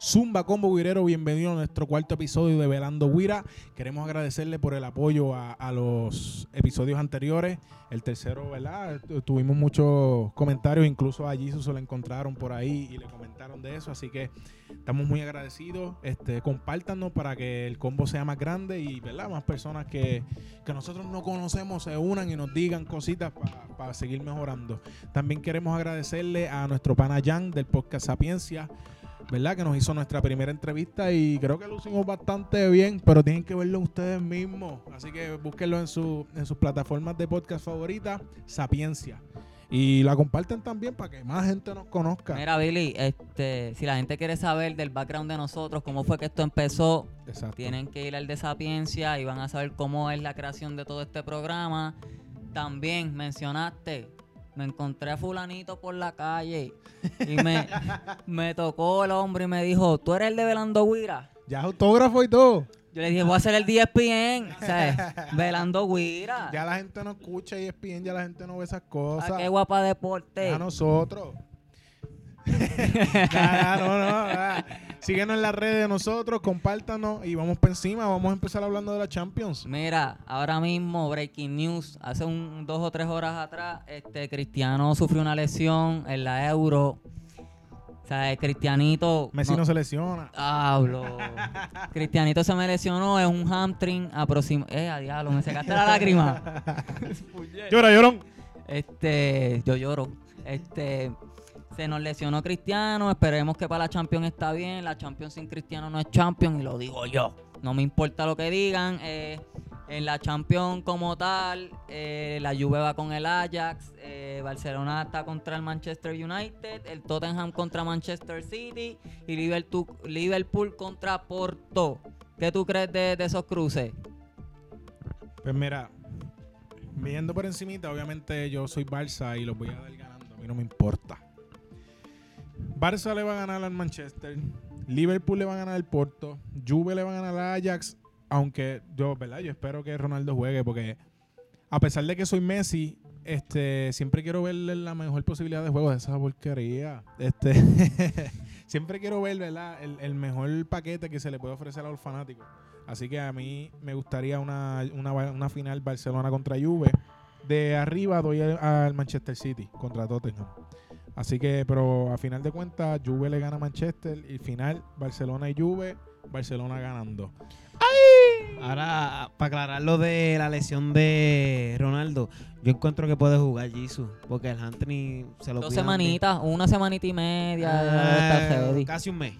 Zumba Combo Guirero, bienvenido a nuestro cuarto episodio de Velando Guira. Queremos agradecerle por el apoyo a, los episodios anteriores. El tercero, ¿verdad? Tu- Tuvimos muchos comentarios, incluso a Jesus se lo encontraron por ahí y le comentaron de eso, así que estamos muy agradecidos. Este, compártanos para que el combo sea más grande y, ¿verdad? Más personas que, que nosotros no conocemos se unan y nos digan cositas para seguir mejorando. También queremos agradecerle a nuestro pana Jan del podcast Sapiencia, ¿verdad? Que nos hizo nuestra primera entrevista y creo que lo hicimos bastante bien, pero tienen que verlo ustedes mismos. Así que búsquenlo en, su, en sus plataformas de podcast favoritas, Sapiencia. Y la comparten también para que más gente nos conozca. Mira, Billy, este, si la gente quiere saber del background de nosotros, cómo fue que esto empezó, Exacto. tienen que ir al de Sapiencia y van a saber cómo es la creación de todo este programa. También mencionaste, me encontré a fulanito por la calle y me, me tocó el hombre y me dijo, ¿tú eres el de Velando Guira? Ya es autógrafo y todo. Yo le dije, voy a hacer el E 10PN, ¿sabes? Velando Guira. Ya la gente no escucha ESPN, ya la gente no ve esas ¿A cosas. Ah, qué guapa deporte? A nosotros. Ya, no. Síguenos en las redes de nosotros, compártanos y vamos para encima. Vamos a empezar hablando de la Champions. Mira, ahora mismo breaking news, hace un dos o tres horas atrás, este Cristiano sufrió una lesión en la Euro. O sea, el Cristianito. Messi no se lesiona. Hablo. Cristianito se me lesionó, es un hamstring aproximado. Eh, a diablo, me secaste la lágrima. Llora, llorón. Este, yo lloro. Este, nos lesionó Cristiano. Esperemos que para la Champions está bien. La Champions sin Cristiano no es Champions y lo digo yo. No me importa lo que digan. eh, en la Champions como tal, eh, la Juve va con el Ajax. eh, Barcelona está contra el Manchester United. El Tottenham contra Manchester City. Y Liverpool, contra Porto. ¿Qué tú crees de, de esos cruces? Pues mira, viendo por encimita, obviamente yo soy Barça y los voy a dar ganando. A mí no me importa. Barça le va a ganar al Manchester. Liverpool le va a ganar al Porto. Juve le va a ganar al Ajax. Aunque yo, ¿verdad? Yo espero que Ronaldo juegue porque a pesar de que soy Messi, este, siempre quiero verle la mejor posibilidad de juego de esa porquería. Este, siempre quiero ver, ¿verdad? El, el mejor paquete que se le puede ofrecer a los fanáticos. Así que a mí me gustaría una, una, una final Barcelona contra Juve. De arriba doy al, al Manchester City contra Tottenham. Así que, pero a final de cuentas, Juve le gana a Manchester y final Barcelona y Juve, Barcelona ganando. Ahora, para aclarar lo de la lesión de Ronaldo, yo encuentro que puede jugar Jesus, porque el Anthony se lo Dos cuidan semanitas, una semanita y media. Ah, casi un mes.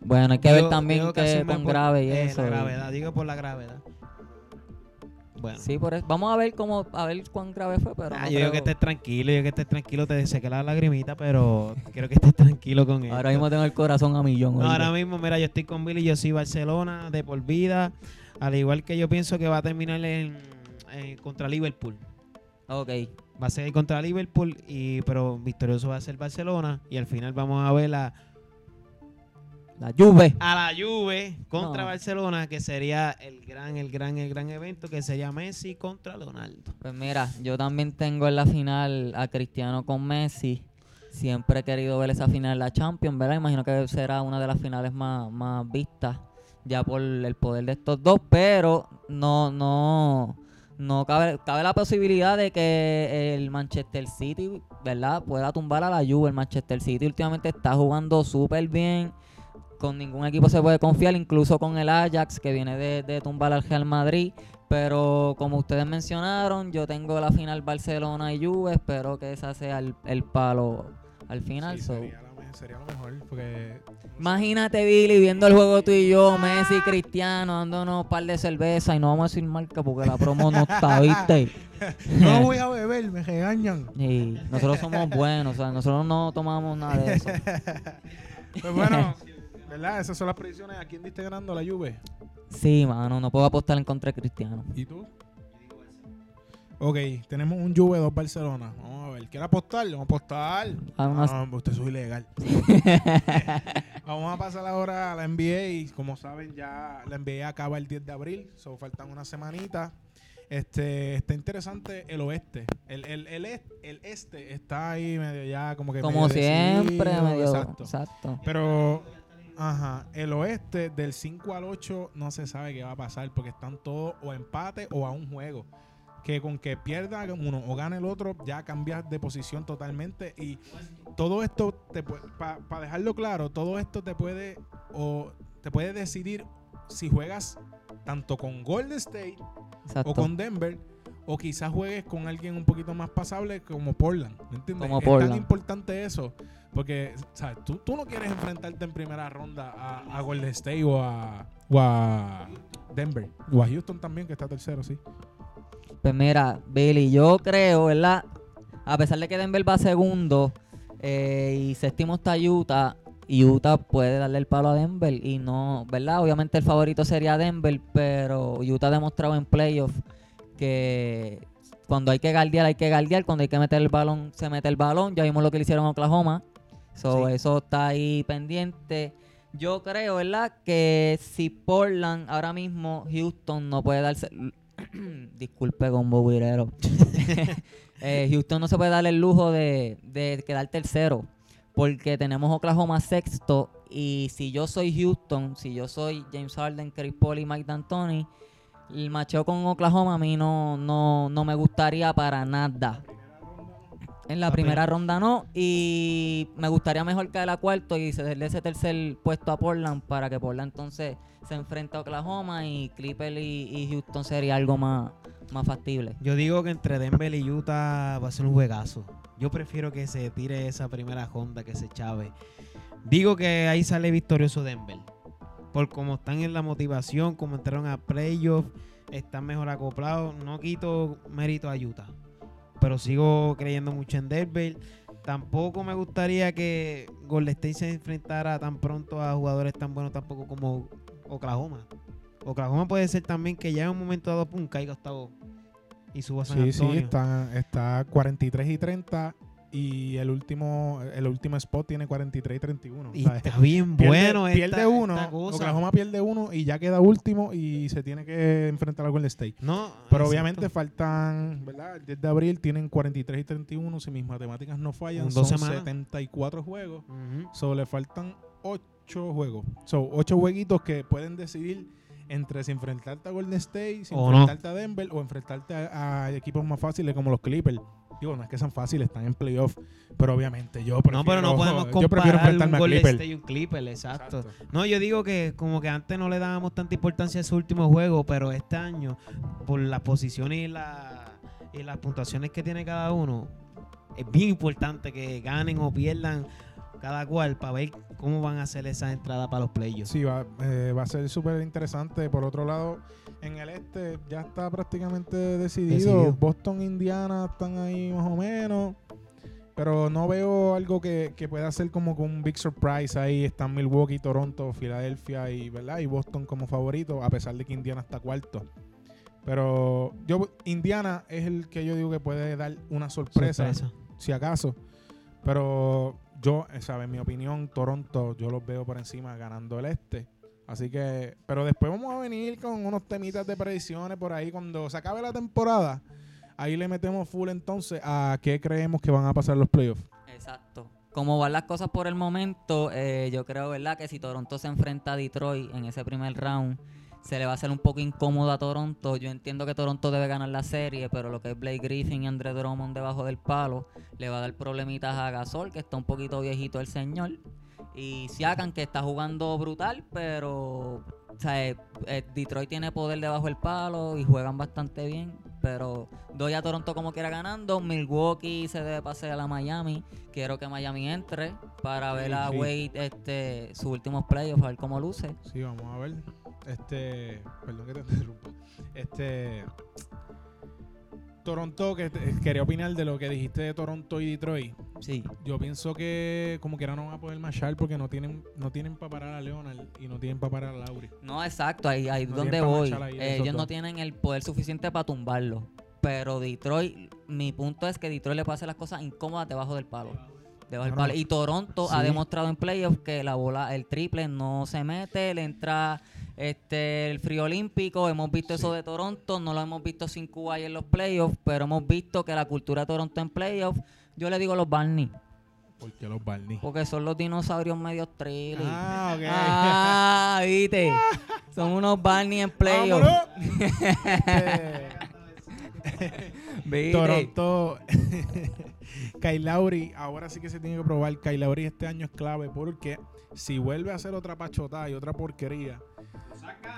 Bueno, hay que Digo- ver también que mes con grave y eh, eso. La gravedad, digo por la gravedad. Bueno. Sí, por eso. Vamos a ver cómo, a ver cuán grave fue, pero Ah, no yo digo que creo- estés tranquilo, yo que estés tranquilo, te seque la lagrimita, pero quiero que estés tranquilo con él. ahora mismo tengo el corazón a millón. No, ahora mismo, mira, yo estoy con Billy, yo soy Barcelona de por vida, al igual que yo pienso que va a terminar en, en- contra Liverpool. Ok. Va a ser contra Liverpool, y pero victorioso va a ser Barcelona, y al final vamos a ver a, La Juve. a la Juve contra No. Barcelona, que sería el gran, el gran, el gran evento, que sería Messi contra Leonardo. Pues mira, yo también tengo en la final a Cristiano con Messi. Siempre he querido ver esa final en la Champions, ¿verdad? Imagino que será una de las finales más, más vistas ya por el poder de estos dos, pero no, no, no cabe, cabe la posibilidad de que el Manchester City, ¿verdad? Pueda tumbar a la Juve. El Manchester City últimamente está jugando súper bien. Con ningún equipo se puede confiar, incluso con el Ajax, que viene de, de tumbar al Real Madrid. Pero como ustedes mencionaron, yo tengo la final Barcelona y Juve. Espero que esa sea el, el palo al final. Sí, so. sería, lo me- sería lo mejor porque Imagínate, Billy, viendo el juego tú y yo, Messi, Cristiano, dándonos un par de cerveza y no vamos a decir marca porque la promo no está, ¿viste? no voy a beber, me regañan. Y nosotros somos buenos, o sea, nosotros no tomamos nada de eso. Pues bueno, ¿verdad? Esas son las predicciones. ¿A quién diste ganando la Juve? Sí, mano, no puedo apostar en contra de Cristiano. ¿Y tú? Ok, tenemos un Juve, dos Barcelona. Vamos a ver. ¿Quiere apostar? Vamos a apostar. Ah, una- No, usted es ilegal. Vamos a pasar ahora a la NBA. Y como saben, ya la NBA acaba el 10 de abril. So, faltan unas semanitas. Este, está interesante el oeste. El, el, el, est- el este está ahí medio ya como que Como medio siempre, decidido, medio. Exacto. Exacto. Pero, Ajá, el oeste del 5 al 8 no se sabe qué va a pasar porque están todos o empate o a un juego. Que con que pierda uno o gane el otro, ya cambias de posición totalmente. Y todo esto, para dejarlo claro, todo esto te puede, o te puede decidir si juegas tanto con Golden State o con Denver o quizás juegues con alguien un poquito más pasable como Portland. ¿Me entiendes? Como es Portland. tan importante eso. Porque, ¿sabes? Tú, tú no quieres enfrentarte en primera ronda a, a Golden State o a, o a Denver. O a Houston también, que está tercero, sí. Pues mira, Billy, yo creo, ¿verdad? A pesar de que Denver va segundo eh, y séptimo está Utah, Utah puede darle el palo a Denver y no, ¿verdad? Obviamente el favorito sería Denver, pero Utah ha demostrado en playoffs que cuando hay que guardiar, hay que guardiar, cuando hay que meter el balón, se mete el balón. Ya vimos lo que le hicieron a Oklahoma. So, Eso está ahí pendiente. Yo creo, ¿verdad? Que si Portland ahora mismo, Houston no puede darse... Disculpe, con Virero. eh, Houston no se puede dar el lujo de, de quedar tercero. Porque tenemos Oklahoma sexto. Y si yo soy Houston, si yo soy James Harden, Chris Paul y Mike D'Antoni, el macheo con Oklahoma a mí no, no, no me gustaría para nada. En la primera ronda no. Y me gustaría mejor que la cuarto y cederle ese tercer puesto a Portland para que Portland entonces se enfrente a Oklahoma y Clipper y, Houston sería algo más, más factible. Yo digo que entre Denver y Utah va a ser un juegazo. Yo prefiero que se tire esa primera ronda, que se chave. Digo que ahí sale victorioso Denver por cómo están en la motivación, como entraron a playoffs, están mejor acoplados. No quito mérito a Utah, pero sigo creyendo mucho en Denver. Tampoco me gustaría que Golden State se enfrentara tan pronto a jugadores tan buenos tampoco como Oklahoma. Oklahoma puede ser también que ya en un momento dado pum, caiga octavo y suba a San Sí, sí, está, está 43 y 30 y el último el último spot tiene 43 y 31. Y está bien bueno. Pierde, uno, Oklahoma pierde uno y ya queda último y se tiene que enfrentar al Golden State. No, Pero obviamente faltan, ¿verdad? El 10 de abril tienen 43 y 31, si mis matemáticas no fallan, son 74 juegos. Solo le faltan 8 juegos. Son 8 jueguitos que pueden decidir entre si enfrentarte a Golden State, si enfrentarte a Denver o enfrentarte a equipos más fáciles como los Clippers. Digo, no es que sean fáciles, están en playoff, pero obviamente yo prefiero, No, pero no podemos comparar un Golden State y un Clipper, exacto. No, yo digo que como que antes no le dábamos tanta importancia a ese último juego, pero este año, por las posiciones y, la, y las puntuaciones que tiene cada uno, es bien importante que ganen o pierdan cada cual para ver cómo van a hacer esa entrada para los playoffs. Sí, va, eh, va a ser súper interesante. Por otro lado, en el este ya está prácticamente decidido. Boston, Indiana están ahí más o menos. Pero no veo algo que, pueda ser como un big surprise ahí. Están Milwaukee, Toronto, Filadelfia y, ¿verdad? y Boston como favorito, a pesar de que Indiana está cuarto. Pero yo Indiana es el que yo digo que puede dar una sorpresa, si acaso. Pero yo, ¿sabes? En mi opinión, Toronto, yo los veo por encima ganando el este. Así que, pero después vamos a venir con unos temitas de predicciones por ahí. Cuando se acabe la temporada, ahí le metemos full entonces a qué creemos que van a pasar los playoffs. Exacto. Como van las cosas por el momento, eh, yo creo, ¿verdad? Que si Toronto se enfrenta a Detroit en ese primer round, se le va a hacer un poco incómodo a Toronto. Yo entiendo que Toronto debe ganar la serie, pero lo que es Blake Griffin y Andre Drummond debajo del palo le va a dar problemitas a Gasol, que está un poquito viejito el señor. Y Siakan, que está jugando brutal, pero o sea, eh, eh, Detroit tiene poder debajo del palo y juegan bastante bien. Pero doy a Toronto como quiera ganando. Milwaukee se debe pasar a la Miami. Quiero que Miami entre para ver a Wade este, sus últimos playoffs, a ver cómo luce. Sí, vamos a ver. Este, perdón que te interrumpa. Este, Toronto, que quería opinar de lo que dijiste de Toronto y Detroit. Sí. Yo pienso que como quiera no van a poder marchar porque no tienen no tienen para parar a Leonard y no tienen para parar a Lauri. No, exacto, ahí, ahí donde voy. ellos no tienen el poder suficiente para tumbarlo. Pero Detroit, mi punto es que Detroit le pase las cosas incómodas debajo del palo. Debajo del palo. Y Toronto ha demostrado en playoffs que la bola, el triple no se mete, le entra este, el frío olímpico, hemos visto eso de Toronto, no lo hemos visto sin Cuba en los playoffs, pero hemos visto que la cultura de Toronto en playoffs, yo le digo los Barney. ¿Por qué los Barney? Porque son los dinosaurios medio trilly. Ah, ok. Ah, viste. Son unos Barney en playoff. ¡Vámonos! ¿Viste? Toronto. Kyle Lowry, ahora sí que se tiene que probar. Kyle Lowry este año es clave porque si vuelve a hacer otra pachotada y otra porquería,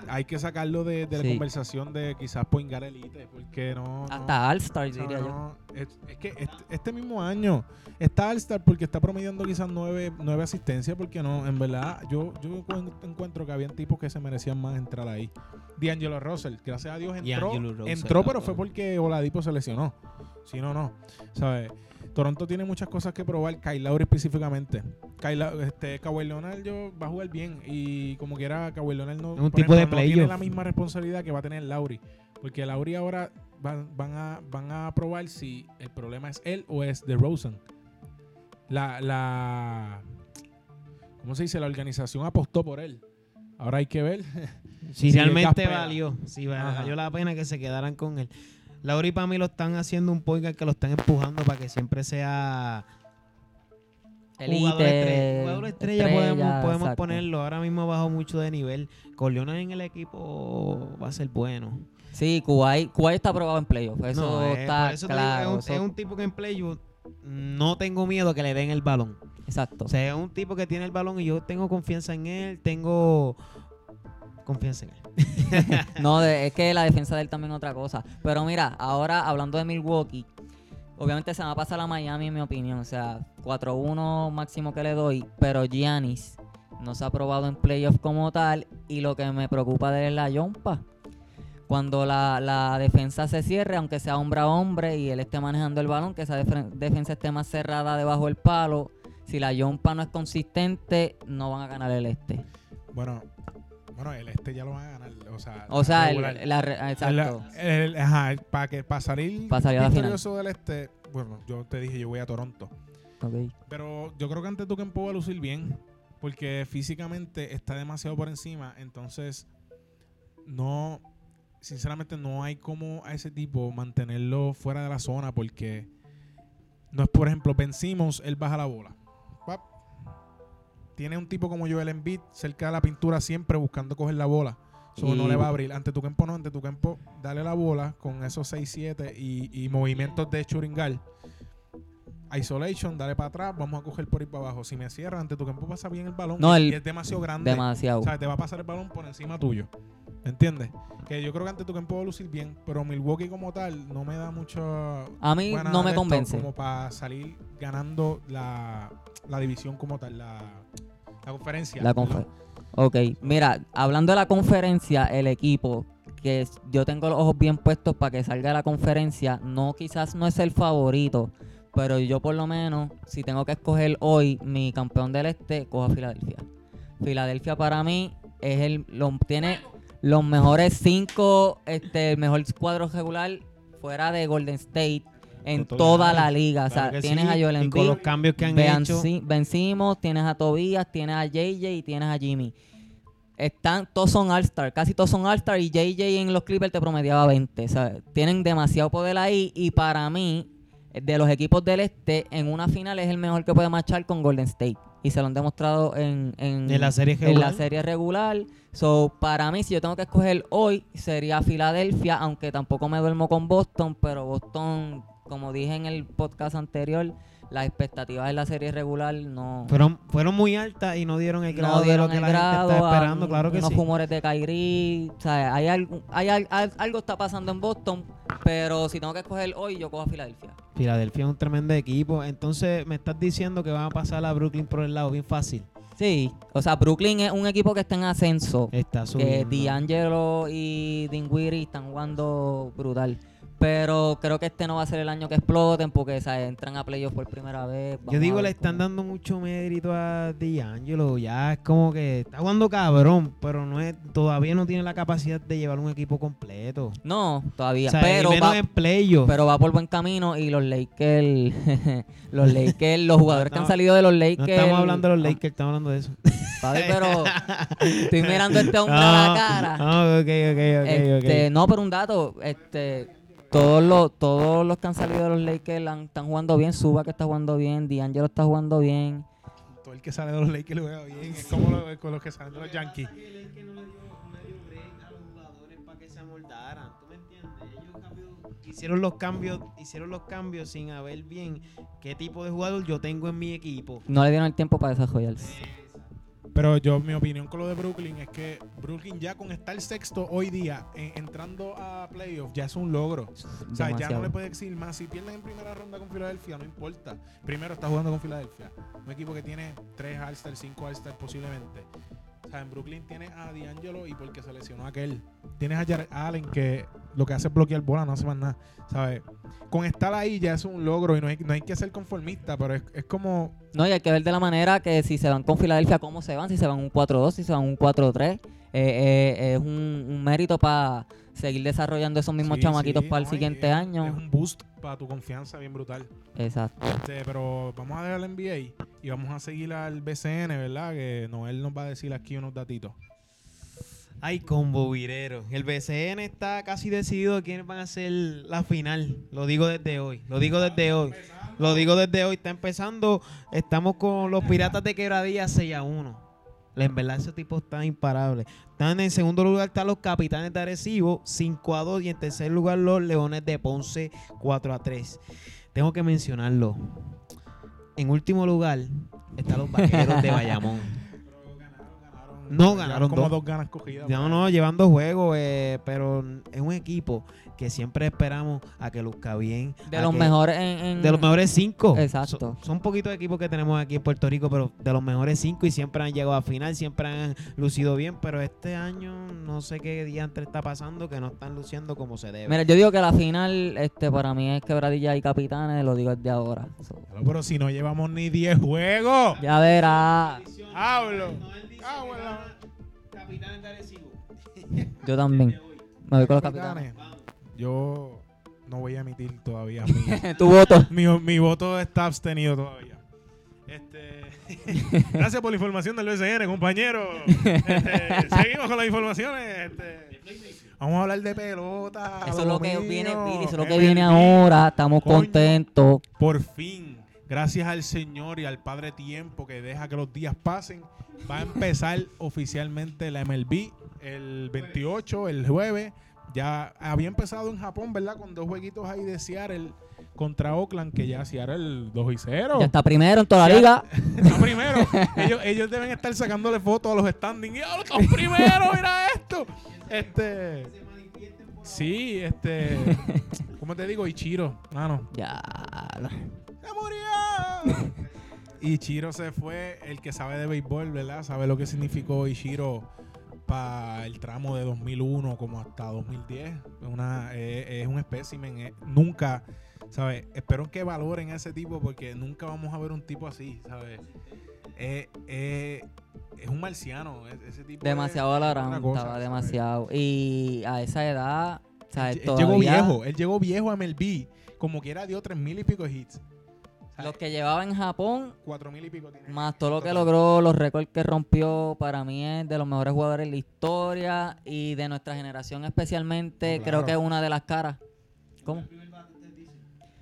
hay que sacarlo de, de la conversación de quizás Poingar Elite, porque no. no- Hasta All-Star, no, diría yo. es, es que este, este mismo año está All-Star porque está promediando quizás nueve, nueve asistencias, porque no, en verdad, yo, yo encu- encuentro que habían tipos que se merecían más entrar ahí. D'Angelo Russell, gracias a Dios entró, Russell, entró pero fue porque Oladipo se lesionó. Si no, no. ¿Sabes? Toronto tiene muchas cosas que probar, Kyle Lowry específicamente. Kyle, este, Kawhi Leonard yo, va a jugar bien y como quiera Kawhi Leonard no, un tipo de no tiene la misma responsabilidad que va a tener Lowry. Porque Lowry ahora van, van a, van a probar si el problema es él o es de Rosen. La, la, ¿cómo se dice? La organización apostó por él. Ahora hay que ver. Si realmente valió, si Ajá. valió la pena que se quedaran con él. Lauri para mí lo están haciendo un point que lo están empujando para que siempre sea jugador estrella. Elite. Jugador estrella, podemos, podemos exacto. ponerlo. Ahora mismo bajó mucho de nivel. Corleone en el equipo va a ser bueno. Sí, Kuwait, Kuwait está aprobado en playoff. Eso No, eh, está eso digo, es, un, eso- es un tipo que en play yo no tengo miedo que le den el balón. Exacto. O sea, es un tipo que tiene el balón y yo tengo confianza en él, tengo confianza en él. No, de- es que la defensa de él también es otra cosa. Pero mira, ahora hablando de Milwaukee, obviamente se va a pasar a Miami en mi opinión. O sea, 4-1 máximo que le doy. Pero Giannis no se ha probado en playoff como tal. Y lo que me preocupa de él es la yompa. Cuando la, la defensa se cierre, aunque sea hombre a hombre y él esté manejando el balón, que esa defen- defensa esté más cerrada debajo del palo. Si la yompa no es consistente, no van a ganar el este. Bueno, bueno, el este ya lo van a ganar. O sea, O sea, el, la re- exacto. El- el- ajá, para que para salir, Pa' salir a la final. victorioso del este, bueno, yo te dije, yo voy a Toronto. Ok. Pero yo creo que antes tú que va a lucir bien, porque físicamente está demasiado por encima, entonces no, sinceramente no hay como a ese tipo mantenerlo fuera de la zona, porque no es, por ejemplo, vencimos, él baja la bola. Tiene un tipo como Joel Embiid cerca de la pintura siempre buscando coger la bola. So, no le va a abrir. Ante tu campo no, ante tu campo, dale la bola con esos 6-7 y, y movimientos de churingal. Isolation, dale para atrás, vamos a coger por ahí para abajo. Si me cierran, ante tu campo pasa bien el balón. No, y es demasiado grande. Demasiado. O sea, te va a pasar el balón por encima tuyo. ¿Me entiendes? Que yo creo que ante tu campo va a lucir bien, pero Milwaukee como tal no me da mucho. A mí no me convence. Como para salir ganando la, la división como tal, la, la conferencia. La confer- Ok, mira, hablando de la conferencia, el equipo que yo tengo los ojos bien puestos para que salga de la conferencia, no quizás no es el favorito, pero yo por lo menos, si tengo que escoger hoy mi campeón del este, cojo a Filadelfia. Filadelfia para mí es el, lo- tiene los mejores cinco, este, el mejor cuadro regular fuera de Golden State en Total. toda la liga. O sea, tienes sí, a Joel y con Embiid, los cambios que han hecho. vencimos, tienes a Tobias, tienes a JJ y tienes a Jimmy. Están, todos son All-Star, casi todos son All-Star y JJ en los Clippers te promediaba 20. o sea, Tienen demasiado poder ahí y para mí, de los equipos del este, en una final es el mejor que puede marchar con Golden State. Y se lo han demostrado en, en, En la serie en regular. la serie regular. So, para mí, si yo tengo que escoger hoy, sería Filadelfia, aunque tampoco me duermo con Boston, pero Boston, como dije en el podcast anterior, las expectativas en la serie regular no, Fueron, fueron muy altas y no dieron el grado no de lo que la grado. gente está a esperando, claro que unos sí. rumores de Kyrie, o sea, hay algo, hay está pasando en Boston, pero si tengo que escoger hoy, yo cojo a Filadelfia. Filadelfia es un tremendo equipo. Entonces, me estás diciendo que van a pasar a Brooklyn por el lado bien fácil. Sí, o sea, Brooklyn es un equipo que está en ascenso. Está que subiendo. D'Angelo y Dinwiddie están jugando brutal. Pero creo que este no va a ser el año que exploten porque entran a playoffs por primera vez. Yo digo, le están cómo- dando mucho mérito a D'Angelo. Ya es como que está jugando cabrón, pero no es, todavía no tiene la capacidad de llevar un equipo completo. No, todavía. O sea, pero, va, pero va por buen camino y los Lakers, los Lakers, los jugadores que han No, salido de los no Lakers. estamos hablando de los Lakers, estamos hablando de eso. papi, pero estoy mirando este hombre a la cara. Ah, ok, ok, ok, Este. No, pero un dato, este, todos los, todos los que han salido de los Lakers han- están jugando bien. Suba que está jugando bien. D'Angelo está jugando bien. Todo el que sale de los Lakers lo vea bien. Es como lo- con los que salen de los Yankees. El que no le dio, no le dio break a los jugadores para que se amoldaran. ¿Tú me entiendes? Ellos rápido hicieron los cambios, hicieron los cambios sin haber bien qué tipo de jugador yo tengo en mi equipo. No le dieron el tiempo para desarrollarse. Pero yo, mi opinión con lo de Brooklyn es que Brooklyn ya con estar sexto hoy día, en- entrando a playoffs, ya es un logro. O sea, ya no le puede exigir más. Si pierden en primera ronda con Filadelfia, no importa. Primero está jugando con Filadelfia. Un equipo que tiene 3 All-Stars, 5 All-Stars posiblemente. O sea, en Brooklyn tienes a D'Angelo y porque se lesionó aquel. Tienes a Jared Allen que lo que hace es bloquear bola, no hace más nada. ¿Sabes? Con estar ahí ya es un logro y no hay, no hay que ser conformista, pero es, es como No, y hay que ver de la manera que si se van con Filadelfia, cómo se van, si se van un 4-2, si se van un 4-3. Eh, eh, es un, un mérito para seguir desarrollando esos mismos Sí, chamaquitos sí, para el no, siguiente es- año. Es un boost para tu confianza bien brutal. Exacto. Este, pero vamos a dejar el NBA y vamos a seguir al BCN, ¿verdad? Que Noel nos va a decir aquí unos datitos. Ay, combo virero. El BCN está casi decidido de quiénes van a ser la final. Lo digo desde hoy. Lo digo desde hoy. Lo digo desde hoy. Está empezando. Estamos con los Piratas de Quebradilla 6 a 1. En verdad, ese tipo está imparable. Están en segundo lugar están los Capitanes de Arecibo 5 a 2. Y en tercer lugar los Leones de Ponce 4 a 3. Tengo que mencionarlo. En último lugar están los Vaqueros de Bayamón. No, ganaron como dos. dos ganas cogidas. No, no, llevando juegos, eh, pero es un equipo que siempre esperamos a que luzca bien. De los que- mejores en, en- De los mejores cinco. Exacto. Son, son poquitos equipos que tenemos aquí en Puerto Rico, pero de los mejores cinco y siempre han llegado a final, siempre han lucido bien, pero este año no sé qué día entre está pasando que no están luciendo como se debe. Mira, yo digo que la final este para mí es Quebradilla y Capitanes, lo digo desde ahora. So, Pero si no llevamos ni 10 juegos. ya verá. Hablo. Ah. Capitanes de Arecibo. Yo también. Me voy con los Capitanes. Capitanes. Yo no voy a emitir todavía mi, tu voto. mi, mi voto está abstenido todavía. Este, gracias por la información del BCN, compañero. Este, seguimos con las informaciones. Este, vamos a hablar de pelota. Eso es lo que mío. viene, Billy, eso es lo que viene ahora. Estamos Coño. contentos. Por fin, gracias al Señor y al Padre Tiempo que deja que los días pasen, va a empezar oficialmente la MLB el 28, el jueves. Ya había empezado en Japón, ¿verdad? Con dos jueguitos ahí de Seattle contra Oakland, que ya Seattle 2 y 0. Ya está primero en toda la liga. Está primero. ellos, ellos deben estar sacándole fotos a los standings. ¡Ya, están primero! ¡Mira esto! Este. Sí, este. ¿Cómo te digo? Ichiro. Mano. Ya. ¡Se murió! Ichiro se fue. El que sabe de béisbol, ¿verdad? Sabe lo que significó Ichiro para el tramo de 2001 como hasta 2010. Es Una, eh, es un espécimen. eh, nunca, ¿sabes? Espero que valoren a ese tipo porque nunca vamos a ver un tipo así, ¿sabes? Eh, eh, es un marciano. e- Ese tipo Demasiado es alarmante, estaba ¿sabes? demasiado. Y a esa edad, sea, Él, él llegó viejo. Él llegó viejo a MLB. Como quiera dio tres mil y pico de hits. Los que llevaba en Japón, Cuatro mil y pico tiene. más todo lo que logró, los récords que rompió, para mí es de los mejores jugadores de la historia y de nuestra generación especialmente, No, creo que es una de las caras. ¿Cómo?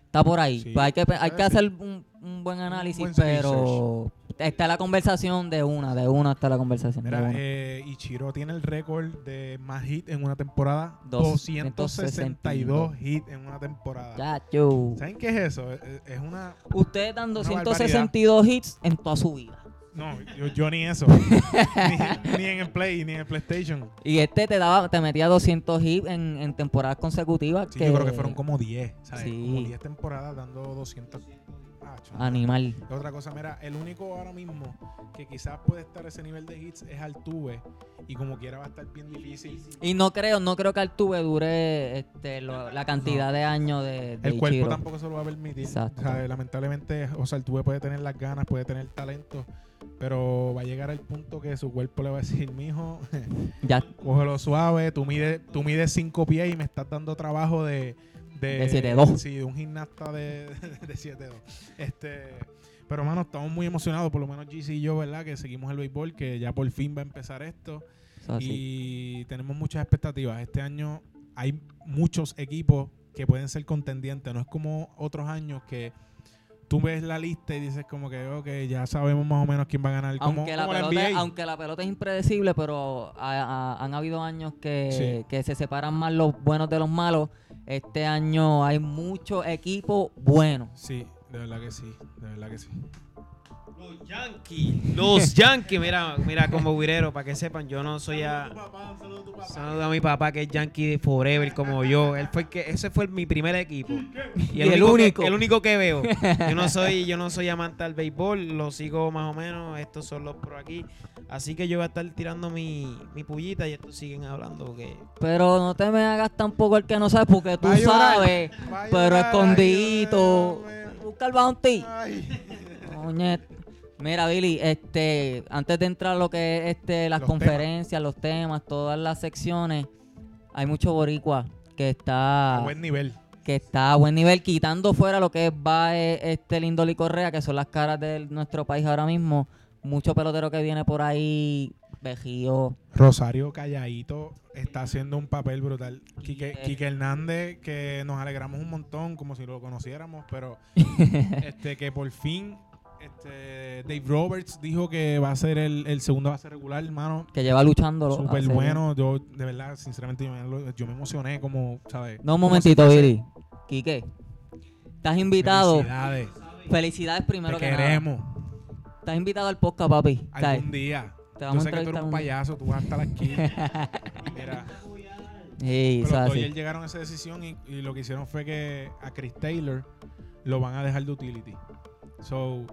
Está por ahí. Sí, Pues hay que, hay que hacer un, un buen análisis, buen pero está la conversación de una, de una está la conversación. de Mira, una. eh, Ichiro tiene el récord de más hits en una temporada. 262 262 hits en una temporada. Chacho. ¿Saben qué es eso? Es, una... Ustedes dan Una 262 hits en toda su vida. No, yo, yo ni eso. ni, ni en el Play, ni en el PlayStation. Y este te daba, te metía 200 hits en, en temporadas consecutivas. Sí, que yo creo que fueron como 10. ¿sabes? Sí. Como 10 temporadas dando 200. Ah. Animal. Otra cosa, mira, el único ahora mismo que quizás puede estar a ese nivel de hits es Altuve. Y como quiera va a estar bien difícil. Y no creo, no creo que Altuve dure este, lo- la cantidad de años de, de El cuerpo Ichiro. tampoco se lo va a permitir. Exacto. O sea, lamentablemente, o sea, el tuve puede tener las ganas, puede tener el talento, pero va a llegar al punto que su cuerpo le va a decir, mijo, Ya, cógelo suave, tú mides, tú mides cinco pies y me estás dando trabajo de... De 7'2". Sí, de un gimnasta de, de 7'2". Este... Pero, mano, estamos muy emocionados, por lo menos GC y yo, ¿verdad? Que seguimos el béisbol, que ya por fin va a empezar esto. sí. Y tenemos muchas expectativas. Este año hay muchos equipos que pueden ser contendientes. No es como otros años que tú ves la lista y dices como que, ok, ya sabemos más o menos quién va a ganar. Como, Aunque la, como la pelota, aunque la pelota es impredecible, pero ha- ha- han habido años que, Sí. que se separan más los buenos de los malos. Este año hay muchos equipos buenos. Sí, de verdad que sí, de verdad que sí. Los Yankees. Los Yankees. Mira, mira, como virero, para que sepan, yo no soy a. Saludo a mi papá que es Yankee Forever como yo. Él fue el que, ese fue mi primer equipo. Y el que- único. el único que veo. Yo no soy, yo no soy amante al béisbol, lo sigo más o menos. Estos son los pro aquí. Así que yo voy a estar tirando mi, mi pullita y estos siguen hablando porque Pero no te me hagas tampoco el que no sabes, porque tú Va llorar, sabes. va Pero llorar, escondidito. Busca el bounty. Mira, Billy, este, antes de entrar a lo que es este, las Los conferencias, los temas, todas las secciones, hay mucho boricua que está A buen nivel. que está a buen nivel, quitando fuera lo que es Bae, este Lindol y Correa, que son las caras de nuestro país ahora mismo. Mucho pelotero que viene por ahí, Bejío. Rosario Calladito está haciendo un papel brutal. Quique. Quique Hernández, que nos alegramos un montón, como si lo conociéramos, pero este que por fin este, Dave Roberts dijo que va a ser el, el segundo base regular, hermano. que lleva luchándolo. Súper bueno. Yo, de verdad, sinceramente, yo me, yo me emocioné como, ¿sabes? No, un momentito, Billy. Quique, estás invitado. Felicidades. Felicidades primero Te que nada. Estás invitado al podcast, papi. Algún día. te Yo vamos a que tú eres entrevistar un payaso, tú vas a estar aquí. Mira, Sí, pero los. Dodgers llegaron a esa decisión y, y lo que hicieron fue que a Chris Taylor lo van a dejar de utility. So,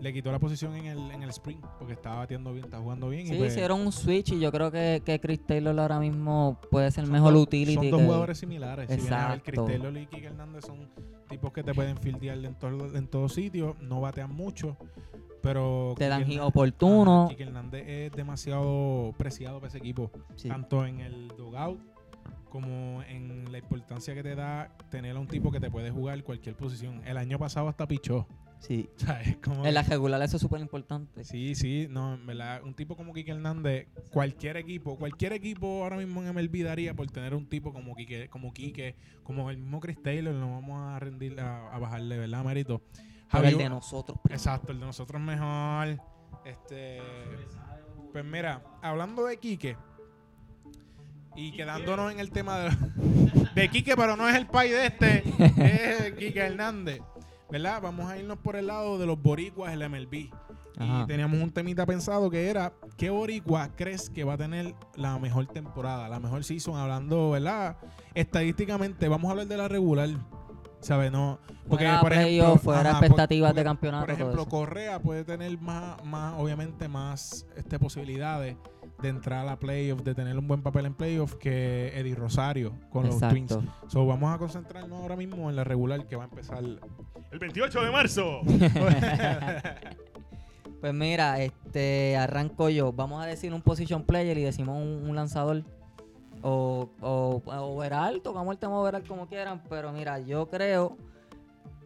le quitó la posición en el, en el spring porque estaba batiendo bien, está jugando bien. y Sí, pues, hicieron un switch y yo creo que, que Chris Taylor ahora mismo puede ser mejor dos- utility. Son dos que- jugadores similares. Si vienes a ver, Chris Exacto. Taylor y Kike Hernández son tipos que te pueden fildear en todo, en todo sitio. No batean mucho, pero... Te dan hit oportuno. Kike Hernández es demasiado preciado para ese equipo. Sí. tanto en el dugout como en la importancia que te da tener a un tipo que te puede jugar cualquier posición. El año pasado hasta pichó. Sí. ¿sabes? Como En la regular eso es súper importante. Sí, sí, no, en verdad, un tipo como Kike Hernández, cualquier equipo, cualquier equipo ahora mismo en MLB daría por tener un tipo como Kike, como Kike, como el mismo Chris Taylor, no vamos a rendir, a, a bajarle, ¿verdad, Mérito? Pero el Javi- de nosotros. primero. Exacto, el de nosotros mejor. Este, pues mira, hablando de Quique y quedándonos en el tema de, de Quique, pero no es el país de este, es Quique Hernández. ¿Verdad? Vamos a irnos por el lado de los boricuas del MLB. Ajá. Y teníamos un temita pensado que era, ¿qué boricua crees que va a tener la mejor temporada, la mejor season? Hablando, ¿verdad? Estadísticamente, vamos a hablar de la regular. ¿Sabes? No, porque Fuera por ejemplo, playoff, fuera ajá, por- expectativas de campeonato, Por ejemplo. Correa puede tener más, más obviamente, más este, posibilidades de entrar a la playoff, de tener un buen papel en playoff que Eddie Rosario con los Twins. So, vamos a concentrarnos ahora mismo en la regular que va a empezar el 28 de marzo. Pues mira, este arranco yo. Vamos a decir un position player y decimos un, un lanzador. O, o, o overall, tocamos el tema overall como quieran. Pero mira, yo creo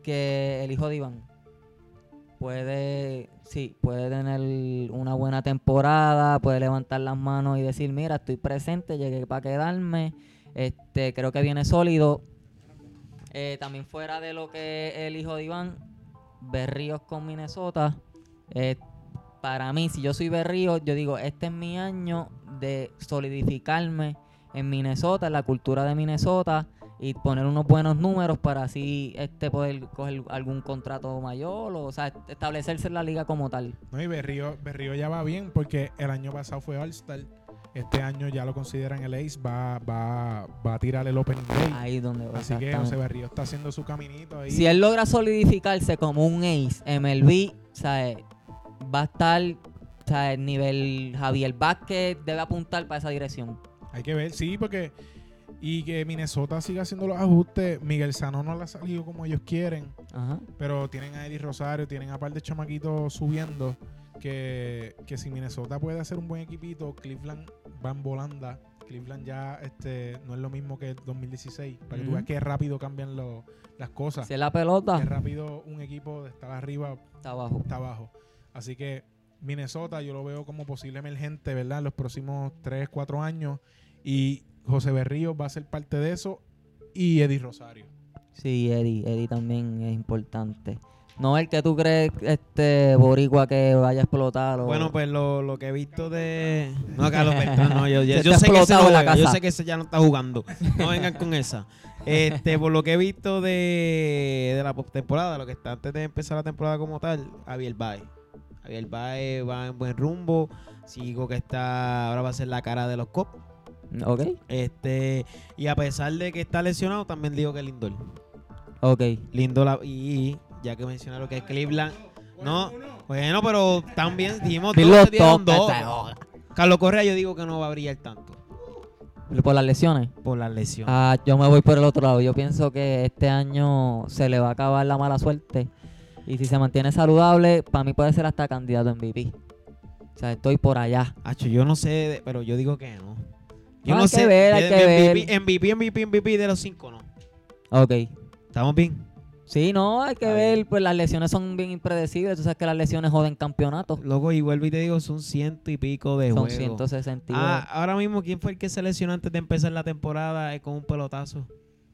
que el hijo de Iván puede, sí, puede tener una buena temporada, puede levantar las manos y decir, mira, estoy presente, llegué para quedarme. Este, creo que viene sólido. Eh, también fuera de lo que el hijo de Iván, Berríos con Minnesota. Eh, para mí, si yo soy Berrío, yo digo, este es mi año de solidificarme en Minnesota, en la cultura de Minnesota y poner unos buenos números para así este poder coger algún contrato mayor o, o sea, establecerse en la liga como tal. No, y Berrío, Berrío ya va bien porque el año pasado fue All-Star. Este año ya lo consideran el ace, va, va, va a tirar el Opening Day. Ahí donde Así que. José Berrío está haciendo su caminito ahí. Si él logra solidificarse como un ace MLB, ¿sabes? va a estar ¿sabes? nivel Javier Vázquez debe apuntar para esa dirección. Hay que ver, sí, porque. Y que Minnesota siga haciendo los ajustes. Miguel Sano no le ha salido como ellos quieren. Ajá. Pero tienen a Eddie Rosario, tienen a par de chamaquitos subiendo. Que, que si Minnesota puede hacer un buen equipito, Cleveland va en volanda. Cleveland ya este, no es lo mismo que el 2016. Para que tú veas qué rápido cambian lo- las cosas. Si es la pelota, Qué rápido un equipo de estar arriba está abajo. está abajo. Así que Minnesota yo lo veo como posible emergente, ¿verdad? En los próximos 3, 4 años. Y José Berrío va a ser parte de eso y Eddie Rosario. Sí, Eddie, Eddie también es importante. No el que tú crees, este, Boricua, que vaya a explotar. O... Bueno, pues lo, lo que he visto de. No, Carlos Beltrán, no, yo, yo, Se sé que la juega, yo sé que ese ya no está jugando. No vengan con esa. Este, por lo que he visto de, de la temporada, lo que está antes de empezar la temporada como tal, Javier Baez. Javier Baez va en buen rumbo. Sigo que está. Ahora va a ser la cara de los Cops. Ok, Este, y a pesar de que está lesionado, también digo que Lindor. ok. Lindor y ya que mencioné lo que es Cleveland. No, bueno, pero también dijimos Dilo dos, se dieron dos. Carlos Correa yo digo que no va a brillar tanto Por las lesiones. por las lesiones. Ah, yo me voy por el otro lado. Yo pienso que este año se le va a acabar la mala suerte. Y si se mantiene saludable, para mí puede ser hasta candidato a MVP. O sea, estoy por allá. Hacho, yo no sé, pero yo digo que no. Yo No, no, hay que sé. ver, hay de- que. MVP, MVP, MVP, MVP de los cinco, no. Ok. ¿Estamos bien? Sí, no, hay que ver. Pues las lesiones son bien impredecibles. Tú sabes que las lesiones joden campeonatos. Loco, y vuelvo y te digo, son ciento y pico de Son juegos. 162. Ah, ahora mismo, ¿quién fue el que se lesionó antes de empezar la temporada eh, con un pelotazo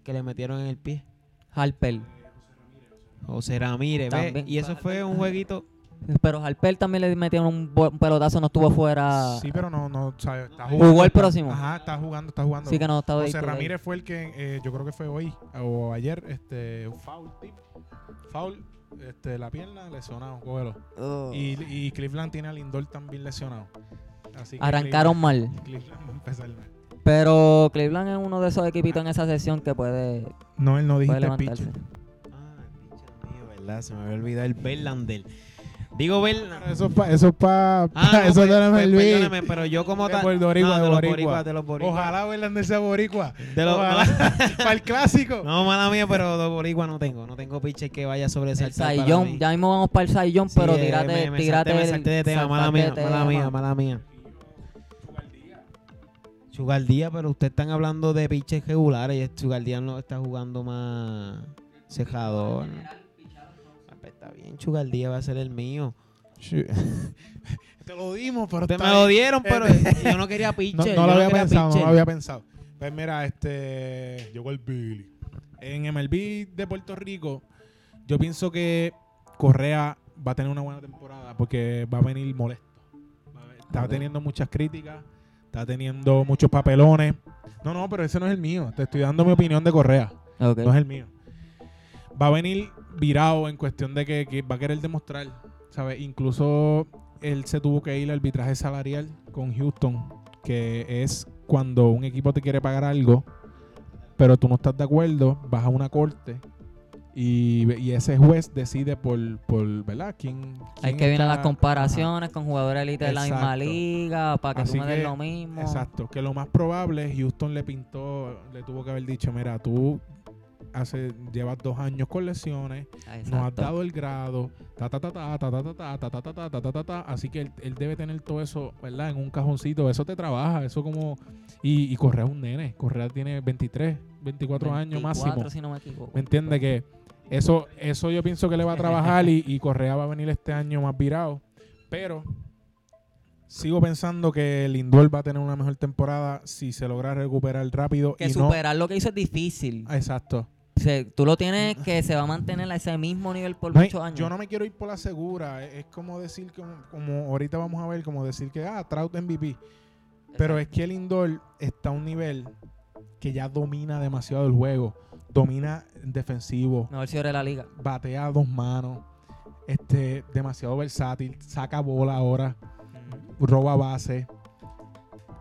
que le metieron en el pie? Harper. José Ramírez, ¿ve? También. Y eso fue un jueguito. Pero Harper también le metieron un, pelotazo, no estuvo fuera. Sí, pero no, no, ¿sabes? Está Jugó el próximo. Ajá, está jugando, está jugando. Sí que no estaba José. Ramírez fue el que, eh, yo creo que fue hoy o ayer, este, foul tip. Foul, este, la pierna lesionado, cógelo. Oh. Y, y Cleveland tiene a Lindor también lesionado. Así que Arrancaron mal. Cleveland, va a empezar mal. Pero Cleveland es uno de esos equipitos en esa sesión que puede, No, él no dijiste levantarse. pitcher. Ah, el pitcher mío, ¿verdad? Se me había olvidado el Verlander. Digo Verlander. Eso es para eso es pa, Ah, no, eso pues, la pues, MLB. perdóname, pero yo como tal. No, de de los Boricua. boricuas, de los boricuas. Ojalá Verlander sea boricua. De los- Ojalá. para el clásico. No, mala mía, pero de boricua no tengo. No tengo pitcher que vaya a El Saiyón, ya mismo vamos para el Saiyón, Sí, pero eh, tírate, me, me tírate. salté, me salté de tema, mala mía, mala mía, mala mía. Chugaldía, pero ustedes están hablando de pitchers regulares y Chugaldía no está jugando más cejador. Está bien, Chugaldía va a ser el mío. Te lo dimos, pero está me lo dieron, pero Eh, yo no quería No, pitcher. no lo había pensado, no lo había pensado. Pues mira, este llegó el Billy. En MLB de Puerto Rico, yo pienso que Correa va a tener una buena temporada porque va a venir molesto. Está teniendo muchas críticas, está teniendo muchos papelones. No, no, pero ese no es el mío. Te estoy dando mi opinión de Correa. No es el mío. Va a venir virado en cuestión de que, que va a querer demostrar, ¿sabes? Incluso él se tuvo que ir al arbitraje salarial con Houston, que es cuando un equipo te quiere pagar algo, pero tú no estás de acuerdo, vas a una corte y, y ese juez decide por, por ¿verdad? ¿Quién, Hay que está- las comparaciones con jugadores elite de la misma liga para que Así tú me des que, lo mismo. Exacto, que lo más probable, Houston le pintó, le tuvo que haber dicho, mira, tú hace, llevas dos años con lesiones, Ah, nos has Exacto. dado el grado, ta ta ta ta ta ta ta ta ta ta ta ta ta ta ta así que él, él debe tener todo eso, ¿verdad? En un cajoncito, eso te trabaja, eso como y, y Correa es un nene, Correa tiene 23, 24 años 24, máximo. si no me equivoco. ¿Me entiendes? Que eso, eso yo pienso que le va a trabajar y, y Correa va a venir este año más virado. Pero sigo pensando que Lindor va a tener una mejor temporada si se logra recuperar rápido. Que y no, superar lo que hizo es difícil. Ah, Exacto. Tú lo tienes que se va a mantener a ese mismo nivel por No muchos años. yo no me quiero ir por la segura. Es, es como decir, como, como ahorita vamos a ver, como decir que, ah, Trout MVP. Pero es que Lindor está a un nivel que ya domina demasiado el juego. Domina en defensivo. Mejor si de la liga. batea a dos manos, este, demasiado versátil, saca bola ahora, roba base,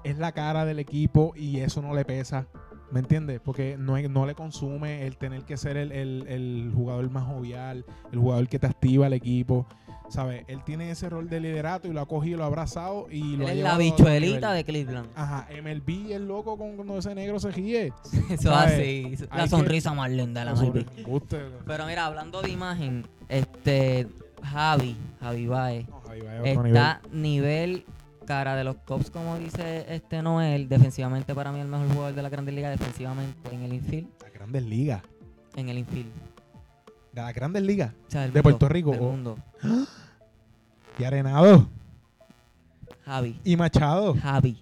es la cara del equipo y eso no le pesa, ¿me entiendes? Porque no, no le consume el tener que ser el, el- el jugador más jovial, el jugador que te activa el equipo, ¿sabes? Él tiene ese rol de liderato y lo ha cogido, lo ha abrazado y lo Él ha es la bichuelita de Cleveland. Ajá, MLB es loco con- cuando ese negro se ríe. Eso así. Hay La que- sonrisa más linda de la MLB. Pero mira, hablando de imagen, este Javi, Javi Baez, No, Javi, está nivel cara de los Cubs, como dice este Noel, defensivamente para mí el mejor jugador de la Grandes Ligas, defensivamente en el infield, Las grandes ligas. en el infield. De las grandes ligas. O sea, del ¿De mundo, Puerto Rico? del o- mundo. Y Arenado. Javi, Y Machado. Javi,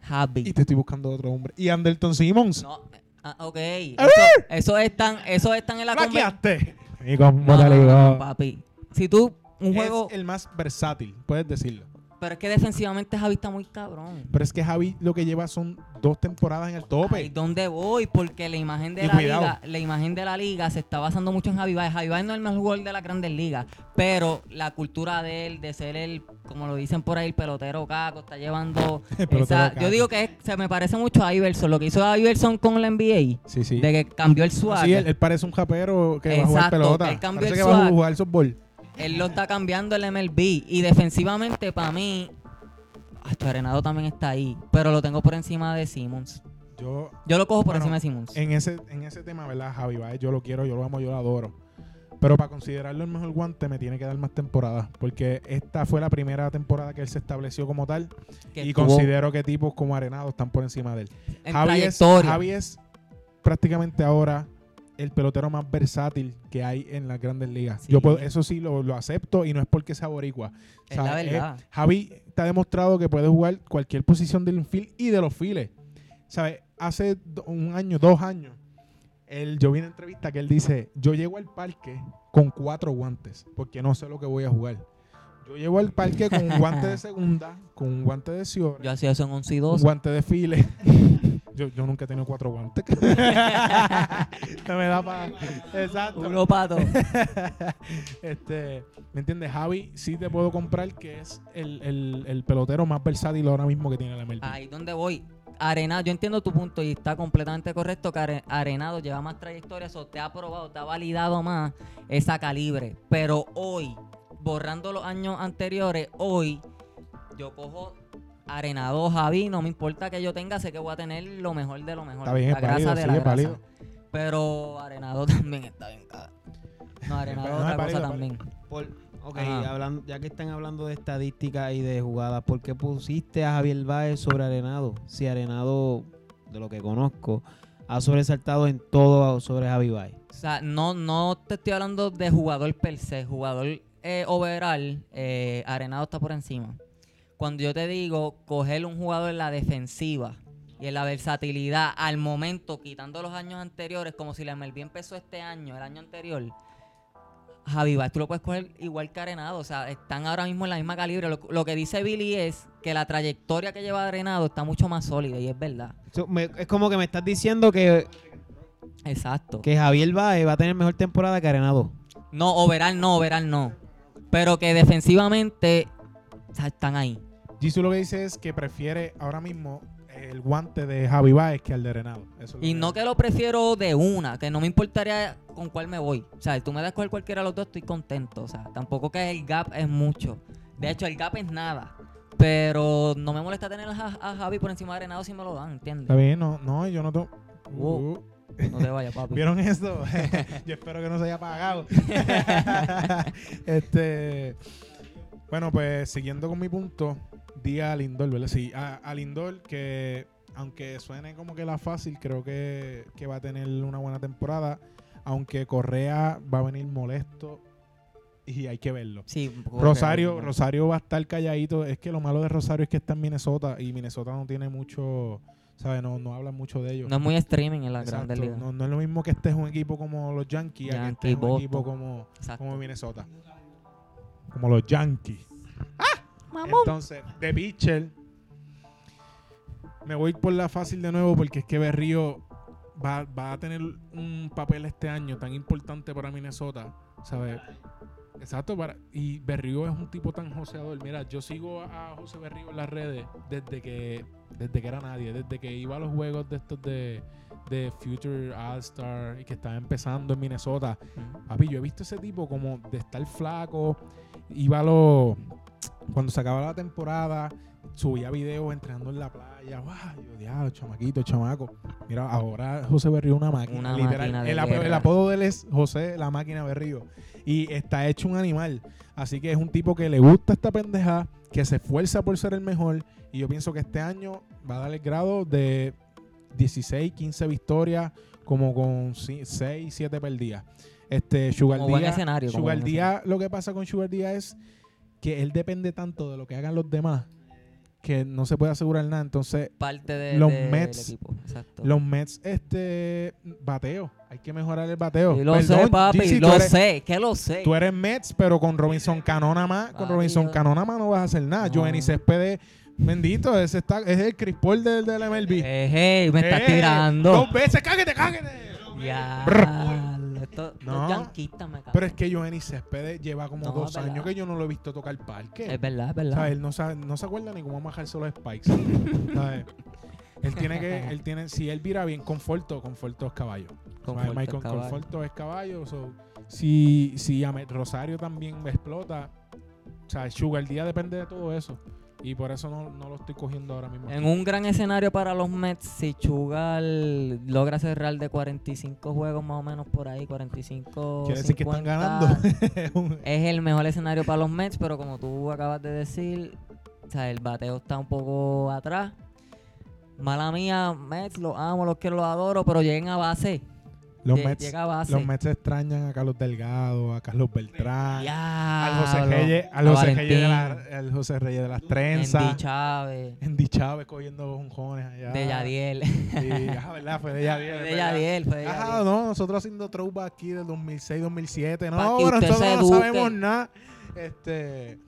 Javi. Y te estoy buscando otro hombre. Y Anderton Simmons. No, Ah, ok. Eso, eso están, eso están en la conversación. ¿Y cómo te digo? papi. Si tú, un juego. Es el más versátil, puedes decirlo. Pero es que defensivamente Javi está muy cabrón. Pero es que Javi lo que lleva son dos temporadas en el tope. Ay, ¿Dónde voy? Porque la imagen de Y la cuidado. liga, la imagen de la liga se está basando mucho en Javi Baez. Javi Baez no es el mejor jugador de las grandes ligas, pero la cultura de él, de ser el, como lo dicen por ahí, el pelotero caco, está llevando. Esa- caco. yo digo que es- se me parece mucho a Iverson, lo que hizo Iverson con la NBA, Sí, sí. de que cambió el swag. Sí, él, él parece un japero que va a jugar Exacto, pelota. él cambió Parece el que va a jugar softball. Él lo está cambiando el MLB. Y defensivamente, para mí, hasta Arenado también está ahí. Pero lo tengo por encima de Simmons. Yo, Yo lo cojo por Bueno, encima de Simmons. en ese, en ese tema, ¿verdad, Javi Baez? Yo lo quiero, yo lo amo, yo lo adoro. Pero para considerarlo el mejor guante me tiene que dar más temporadas. Porque esta fue la primera temporada que él se estableció como tal. que y considero que tipos como Arenado están por encima de él. en Javi es. Javi es prácticamente ahora el pelotero más versátil que hay en las grandes ligas. Sí. Yo puedo, eso sí lo, lo acepto y no es porque sea boricua. Es la verdad. Javi te ha demostrado que puede jugar cualquier posición del infield y de los files. ¿Sabes? Hace un año, dos años, él, yo vi una entrevista que él dice, yo llego al parque con cuatro guantes porque no sé lo que voy a jugar. Yo llego al parque con un guante de segunda, con un guante de Ciore, Yo hacía eso en 11 y un 12. guante de file. yo, yo nunca he tenido cuatro guantes. no me da para... Exacto. Uno pato. este, ¿Me entiendes? Javi sí te puedo comprar que es el, el- el pelotero más versátil ahora mismo que tiene la MLB. Ahí donde voy. Arenado, yo entiendo tu punto y está completamente correcto que Are- Arenado lleva más trayectoria, eso te ha probado, te ha validado más esa calibre. Pero hoy, borrando los años anteriores, hoy yo cojo Arenado Javi, no me importa que yo tenga, sé que voy a tener lo mejor de lo mejor. Está bien, la es grasa de la grasa. Pero Arenado también está bien cara. No, Arenado No, otra cosa también. Por, ok, hablando, ya que están hablando de estadísticas y de jugadas, ¿por qué pusiste a Javier Baez sobre Arenado? Si Arenado, de lo que conozco, ha sobresaltado en todo sobre Javi Baez. O sea, no, no te estoy hablando de jugador per se, jugador eh, overall, eh, Arenado está por encima. Cuando yo te digo coger un jugador en la defensiva y en la versatilidad al momento, quitando los años anteriores, como si la MLB empezó este año, el año anterior, Javi tú lo puedes coger igual que Arenado, o sea, están ahora mismo en la misma calibre. Lo, lo que dice Billy es que la trayectoria que lleva Arenado está mucho más sólida y es verdad. So, me- es como que me estás diciendo que, Exacto. que Javier Baez va a tener mejor temporada que Arenado. No, overall no, overall no. Pero que defensivamente están ahí. Jisoo lo que dice es que prefiere ahora mismo el guante de Javi Baez que el de Arenado. Eso Y no que lo prefiero de una, que no me importaría con cuál me voy. O sea, si tú me das con cualquiera de los dos, estoy contento. O sea, tampoco que el gap es mucho. De hecho, el gap es nada. Pero no me molesta tener a, a Javi por encima de Arenado si me lo dan, ¿entiendes? Está bien, no, no, yo no to- Wow. Uh, No te vayas, papi. ¿Vieron eso? Yo espero que no se haya apagado. este, bueno, pues siguiendo con mi punto, di a Lindor, ¿verdad? Sí, a, a Lindor que aunque suene como que la fácil, creo que, que va a tener una buena temporada. Aunque Correa va a venir molesto y hay que verlo. Sí, Rosario, correcto. Rosario va a estar calladito. Es que lo malo de Rosario es que está en Minnesota y Minnesota no tiene mucho, ¿sabes? No, no hablan mucho de ellos. No es muy streaming en la Exacto. Grandes Ligas. No, no es lo mismo que estés un equipo como los Yankees, a que estés un equipo como, como Minnesota. Como los Yankees. Entonces, de pitcher, me voy por la fácil de nuevo porque es que Berrío va, va a tener un papel este año tan importante para Minnesota, ¿sabes? Exacto, para, y Berrío es un tipo tan joseador. Mira, yo sigo a José Berrío en las redes desde que desde que era nadie, desde que iba a los juegos de estos de, de Future All Star y que estaba empezando en Minnesota. Papi, yo he visto ese tipo como de estar flaco, iba a los... Cuando se acababa la temporada, subía videos entrenando en la playa. ¡Wow! Yo, diablo, chamaquito, chamaco. Mira, ahora José Berrío una máquina. Una literal. máquina de el, ap- guerra. el apodo de él es José la máquina Berrío. Y está hecho un animal. Así que es un tipo que le gusta esta pendeja, que se esfuerza por ser el mejor. Y yo pienso que este año va a dar el grado de 16, 15 victorias, como con 6, 7 perdidas. Este, Sugar Como Díaz- escenario, como Díaz, lo que pasa con Sugar Díaz es que él depende tanto de lo que hagan los demás que no se puede asegurar nada. Entonces, Parte de, Los del Mets, equipo. Exacto. los Mets, este, bateo. Hay que mejorar el bateo. Y lo Perdón, sé, papi, lo eres- sé, que lo sé. Tú eres Mets, pero con Robinson Cano nada más, con Robinson yo- Cano nada más no vas a hacer nada. No. Giovanni Céspedes, bendito, ese está, es el Chris Paul del, del MLB. Eh, hey, me estás Eh, tirando. Dos veces, cáguete, cáguete. Ya. Brr. Esto, No. Yanquistas me cagan. Pero es que Giovanni Céspedes lleva como No, dos años que yo no lo he visto tocar parque. Es verdad, es O verdad. sea, él no, sabe, no se acuerda ni cómo majarse los spikes. ¿Sabes? Él tiene que, él tiene, si él vira bien, Conforto, Conforto es caballo. Conforto Michael es caballo. Conforto es caballo. so, si, si Rosario también explota, o sea, Sugar Día depende de todo eso. Y por eso no, no lo estoy cogiendo ahora mismo. En un gran escenario para los Mets, si Chugal logra cerrar de 45 juegos más o menos por ahí, 45 Quiere decir que están 50, ganando. Es el mejor escenario para los Mets, pero como tú acabas de decir, o sea, el bateo está un poco atrás. Mala mía, Mets, los amo, los quiero, los adoro, pero lleguen a base. Los, Mets, los Mets extrañan a Carlos Delgado, a Carlos Beltrán, Ya, al José Reyes, al José Reyes, de la- al José Reyes de las trenzas. Andy Chávez, Andy Chávez cogiendo jonjones allá. de Yadiel. Sí, ah, ¿verdad? Fue de Yadiel. de ¿verdad? Yadiel, fue de Ajá, Yadiel. no, nosotros haciendo throwback aquí del 2006, 2007. Pa' No, usted nosotros no sabemos nada. Este,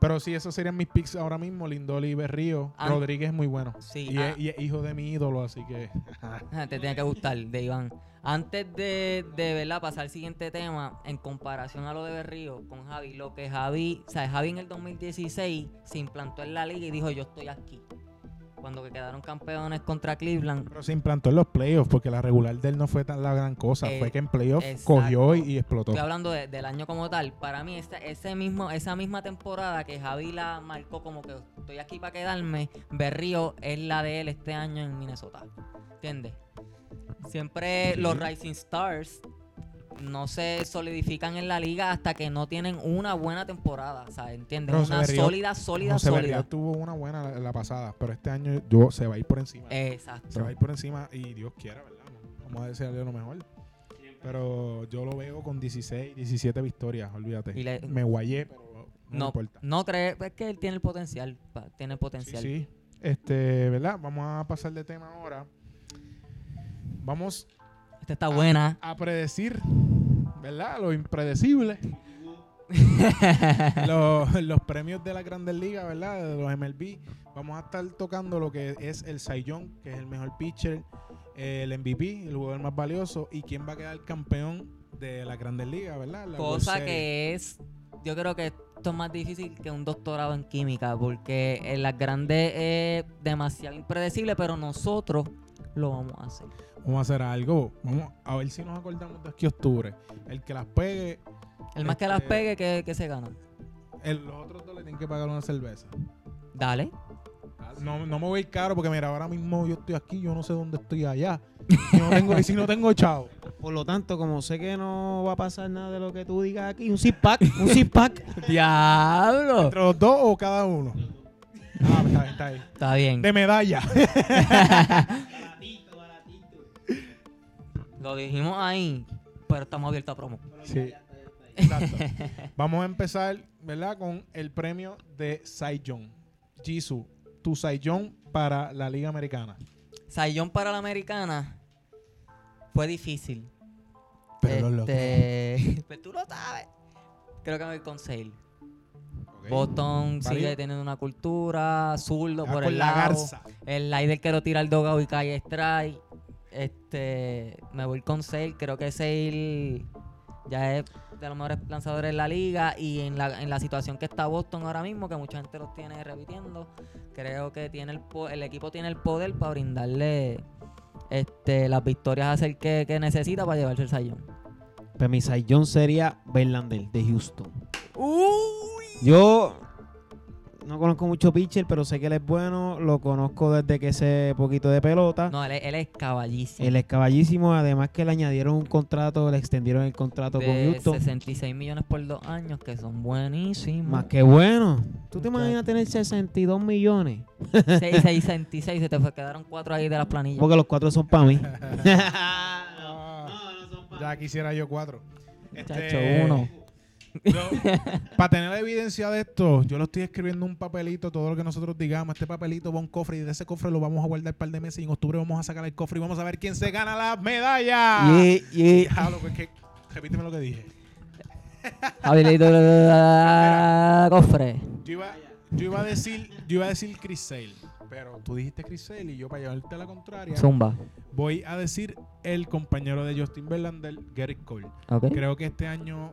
pero sí, esos serían mis picks ahora mismo. Lindoli y Berrío. An- Rodríguez es muy bueno. Sí, Y, ah. es, y es hijo de mi ídolo, así que. Ah, Te tiene que gustar, de Iván. Antes de, de ¿verdad? pasar al siguiente tema, en comparación a lo de Berrío con Javi, lo que Javi, o sea, Javi en el 2016 se implantó en la liga y dijo, yo estoy aquí. Cuando que quedaron campeones contra Cleveland, Pero se implantó en los playoffs porque la regular de él no fue tan la gran cosa. Eh, fue que en playoffs cogió y, y explotó. estoy hablando de- del año como tal, para mí esa, ese mismo, esa misma temporada que Javi la marcó como que estoy aquí para quedarme, Berrío es la de él este año en Minnesota. ¿Entiendes? Siempre Sí. los Rising Stars no se solidifican en la liga hasta que no tienen una buena temporada, o sea, ¿entiendes? Una Berrío- sólida, sólida, José Berrío sólida. tuvo una buena la, la pasada, pero este año yo se va a ir por encima. Se Exacto. va a ir por encima y Dios quiera, ¿verdad? Vamos a desearle lo mejor. Pero yo lo veo con 16, 17 victorias, olvídate. Y le- Me guayé, pero no, No, importa. no cree, es que él tiene el potencial, pa- tiene Sí, potencial. sí. Este, ¿verdad? Vamos a pasar de tema ahora. Vamos Esta está buena. a predecir, ¿verdad? Lo impredecible. los, los premios de la Grandes Ligas, ¿verdad? De los MLB. Vamos a estar tocando lo que es el Young, que es el mejor pitcher, el MVP, el jugador más valioso, y quién va a quedar campeón de la Grandes Ligas, ¿verdad? La Cosa que es, yo creo que esto es más difícil que un doctorado en química, porque en las grandes es demasiado impredecible, pero nosotros lo vamos a hacer. Vamos a hacer algo. Vamos a ver si nos acordamos de aquí octubre. El que las pegue, El más que las Este- pegue, que, que se gana. el- los otros dos le tienen que pagar una cerveza. Dale. No, no me voy a ir caro porque mira, ahora mismo yo estoy aquí, yo no sé dónde estoy allá. Y, no tengo, y si no tengo chavo. Por lo tanto, como sé que no va a pasar nada de lo que tú digas aquí, un zip pack, un zip pack. ¡Diablo! ¿Entre los dos o cada uno? Ah, está bien, está bien. Está bien. De medalla. Lo dijimos ahí, pero estamos abiertos a promo. Sí. Exacto. Vamos a empezar, ¿verdad? Con el premio de Young. Jisoo, tu Young para la Liga Americana. Sayón para la americana fue difícil. Pero lo este, pues tú lo sabes. Creo que me voy con Sale. Ok. Boston Válido. sigue teniendo una cultura, zurdo Ya por el la lado. garza. El Lider que lo tira al dogado y cae strike. Este, me voy con Sale. Creo que Sale ya es de los mejores lanzadores de la liga. Y en la, en la situación que está Boston ahora mismo, que mucha gente los tiene repitiendo, creo que tiene el, el equipo tiene el poder para brindarle este, las victorias a hacer que, que necesita para llevarse el sayón. Pues mi Young sería Verlander de Houston. Yo no conozco mucho pitcher, pero sé que él es bueno. Lo conozco desde que sé poquito de pelota. No, él, es- él es caballísimo. Él es caballísimo. Además que le añadieron un contrato, le extendieron el contrato con de Houston. 66 millones por dos años, que son buenísimos. Más que bueno. ¿Tú te imaginas tener 62 millones? 6, 66, se te quedaron cuatro ahí de las planillas. Porque los cuatro son para mí. Ah, ya quisiera yo cuatro. Este, uno. Para tener la evidencia de esto, yo lo estoy escribiendo en un papelito, todo lo que nosotros digamos, este papelito va a un cofre y de ese cofre lo vamos a guardar un par de meses y en octubre vamos a sacar el cofre y vamos a ver quién se gana la medalla. Y, y, Diablo, pues que- repíteme lo que dije. Abelito, cofre. Yo iba, yo iba a decir, yo iba a decir Chris Sale, pero tú dijiste Chris Sale y yo para llevarte a la contraria, Zumba. voy a decir el compañero de Justin Verlander, Garrett Cole. Ok. Creo que este año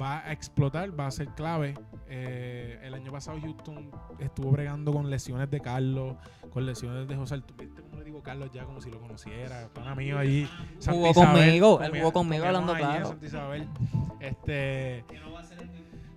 va a explotar, va a ser clave. Eh, el año pasado Houston estuvo bregando con lesiones de Carlos, con lesiones de José Altuve. ¿Viste cómo le digo Carlos ya como si lo conociera? Pana mío allí. Santa Jugó conmigo, él jugó conmigo hablando allí claro. Este,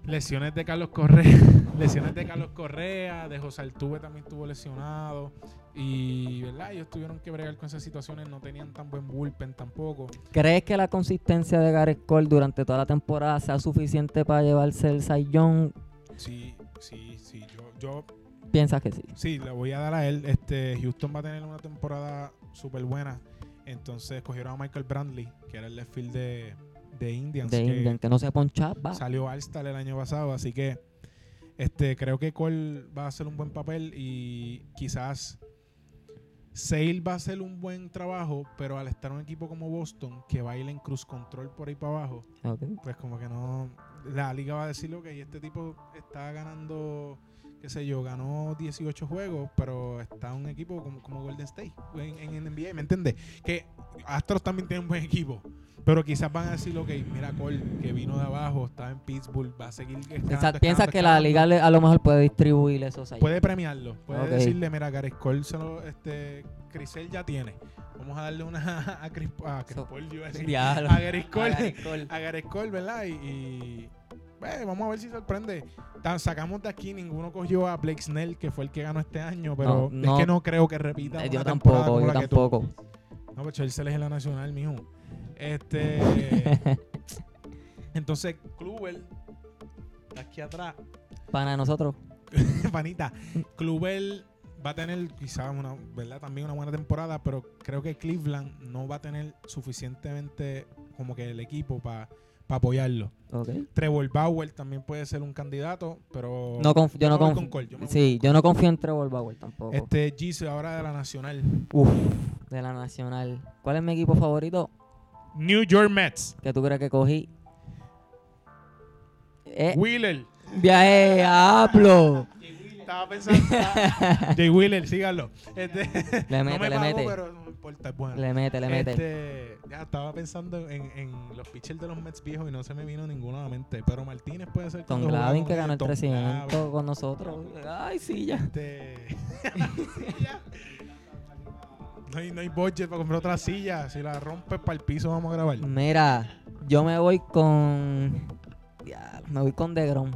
lesiones de Carlos Correa, lesiones de Carlos Correa, de José Altuve también estuvo lesionado. Y, ¿verdad? Ellos tuvieron que bregar con esas situaciones, no tenían tan buen bullpen tampoco. ¿Crees que la consistencia de Gareth Cole durante toda la temporada sea suficiente para llevarse el Young? Sí, sí, sí. Yo, yo Piensas que sí. Sí, le voy a dar a él. Este, Houston va a tener una temporada súper buena. Entonces cogieron a Michael Brandley, que era el left field de, de Indians. De que Indian, que no se ponchaba. Salió All-Star el año pasado. Así que este, creo que Cole va a hacer un buen papel y quizás Sale va a hacer un buen trabajo, pero al estar un equipo como Boston, que va a ir en cruz control por ahí para abajo, pues como que no. La liga va a decir que este tipo está ganando, qué sé yo, ganó 18 juegos, pero está un equipo como, como Golden State en, en NBA, ¿me entiendes? Que Astros también tiene un buen equipo, pero quizás van a decir, ok, mira Cole, que vino de abajo, estaba en Pittsburgh, va a seguir escalando, Piensa- ¿Piensas que la liga le- a lo mejor puede distribuir esos Cy Puede premiarlo, puede decirle, mira, Gareth Cole se lo, este, Crisel ya tiene. Vamos a darle una a Chris, a Chris So- Paul, yo iba a decir, Diablo. a Gareth Cole. A Gareth Cole. a Gareth Cole, ¿verdad? Y, y, eh, vamos a ver si sorprende. Tan- sacamos de aquí, ninguno cogió a Blake Snell, que fue el que ganó este año, pero No, no. es que no creo que repita. Eh, una yo temporada tampoco, yo la que tuvo. tampoco. No, pues Chelsea es la nacional, mijo. Este. entonces, Kluber, aquí atrás, Para nosotros. panita. Kluber va a tener quizás una, ¿verdad? También una buena temporada, pero creo que Cleveland no va a tener suficientemente como que el equipo para apoyarlo. Ok. Trevor Bauer también puede ser un candidato, pero No conf- yo no me voy conf- con Cole, yo me voy Sí, yo no confío en Trevor Bauer tampoco. Este Gise ahora de la Nacional. Uf, de la Nacional. ¿Cuál es mi equipo favorito? New York Mets. que tú crees que cogí? Eh, Wheeler. viaje a Aplo. Estaba pensando. Jay Wheeler, síganlo. Este, Le no mete, me le pagó, mete. pero no importa, es bueno. Le mete, le mete. Este, ya estaba pensando en, en los pitchers de los Mets viejos y no se me vino ninguno a la mente. Pero Martínez puede ser. Tom Glavin que ganó el Tom 300 Glavin, con nosotros. Ay, sí, ya. Este. silla. no, hay, no hay budget para comprar otra silla. Si la rompes para el piso, vamos a grabar. Mira, yo me voy con. Ya, me voy con DeGrom.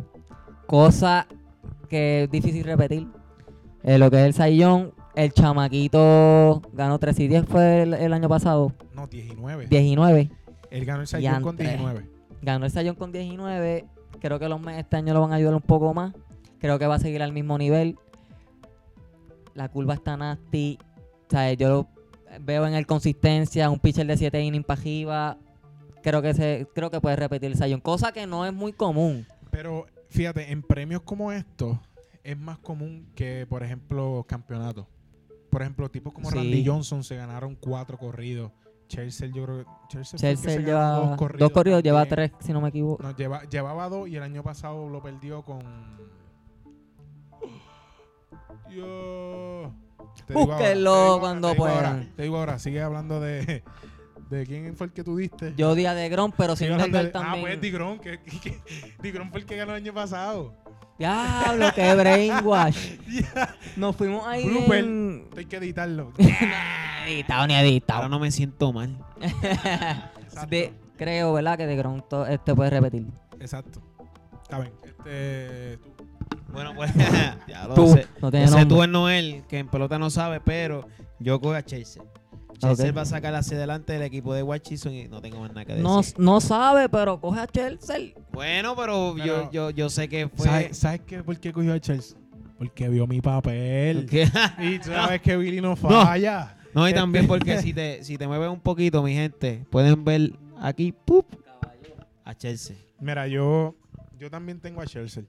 Cosa que es difícil repetir. Eh, lo que es el Sayón, el chamaquito ganó 3 y 10 fue el, el año pasado. No, 19. 19. Él ganó el Sayón con Diantre. 19. Ganó el Sayón con 19. Creo que los este año lo van a ayudar un poco más. Creo que va a seguir al mismo nivel. La curva está nasty. O sea, yo lo veo en el consistencia, un pitcher de 7 innings para. Creo que se, creo que puede repetir el Sayón, cosa que no es muy común. Pero fíjate, en premios como estos es más común que, por ejemplo, campeonatos. Por ejemplo, tipos como Sí. Randy Johnson se ganaron cuatro corridos. Chelsea, yo creo que Chelsea, Chelsea se lleva ganó dos corridos, lleva tres, si no me equivoco. No, lleva, llevaba dos y el año pasado lo perdió con. Te Búsquenlo cuando puedan. Te digo ahora, sigue hablando de. ¿De quién fue el que tú diste? Yo di a DeGrom, pero sin Sigue hablando Delgar de- Ah, también. pues Digron, que, que, fue el que ganó el año pasado. Diablo, qué brainwash. Nos fuimos ahí Blooper. en... Hay que editarlo. Editado ni editado. Ahora no me siento mal. De- creo, ¿verdad? Que DeGrom este puede repetir. Exacto. Está bien. Este, tú. Bueno, pues ya lo Tú, sé. no tiene Ese nombre. tú es Noel, que en pelota no sabe, pero yo cojo a Chelsea. Chelsea va a sacar hacia adelante del equipo de Washington y no tengo más nada que decir. No, no sabe, pero coge a Chelsea. Bueno, pero, Pero- yo, yo, yo sé que fue. ¿Sabes, ¿Sabes qué? ¿Por qué cogió a Chelsea? Porque vio mi papel. Y tú sabes que Billy no falla. no, y Este- también porque si te, si te mueves un poquito, mi gente, pueden ver aquí, ¡pup! a Chelsea. Mira, yo, yo también tengo a Chelsea.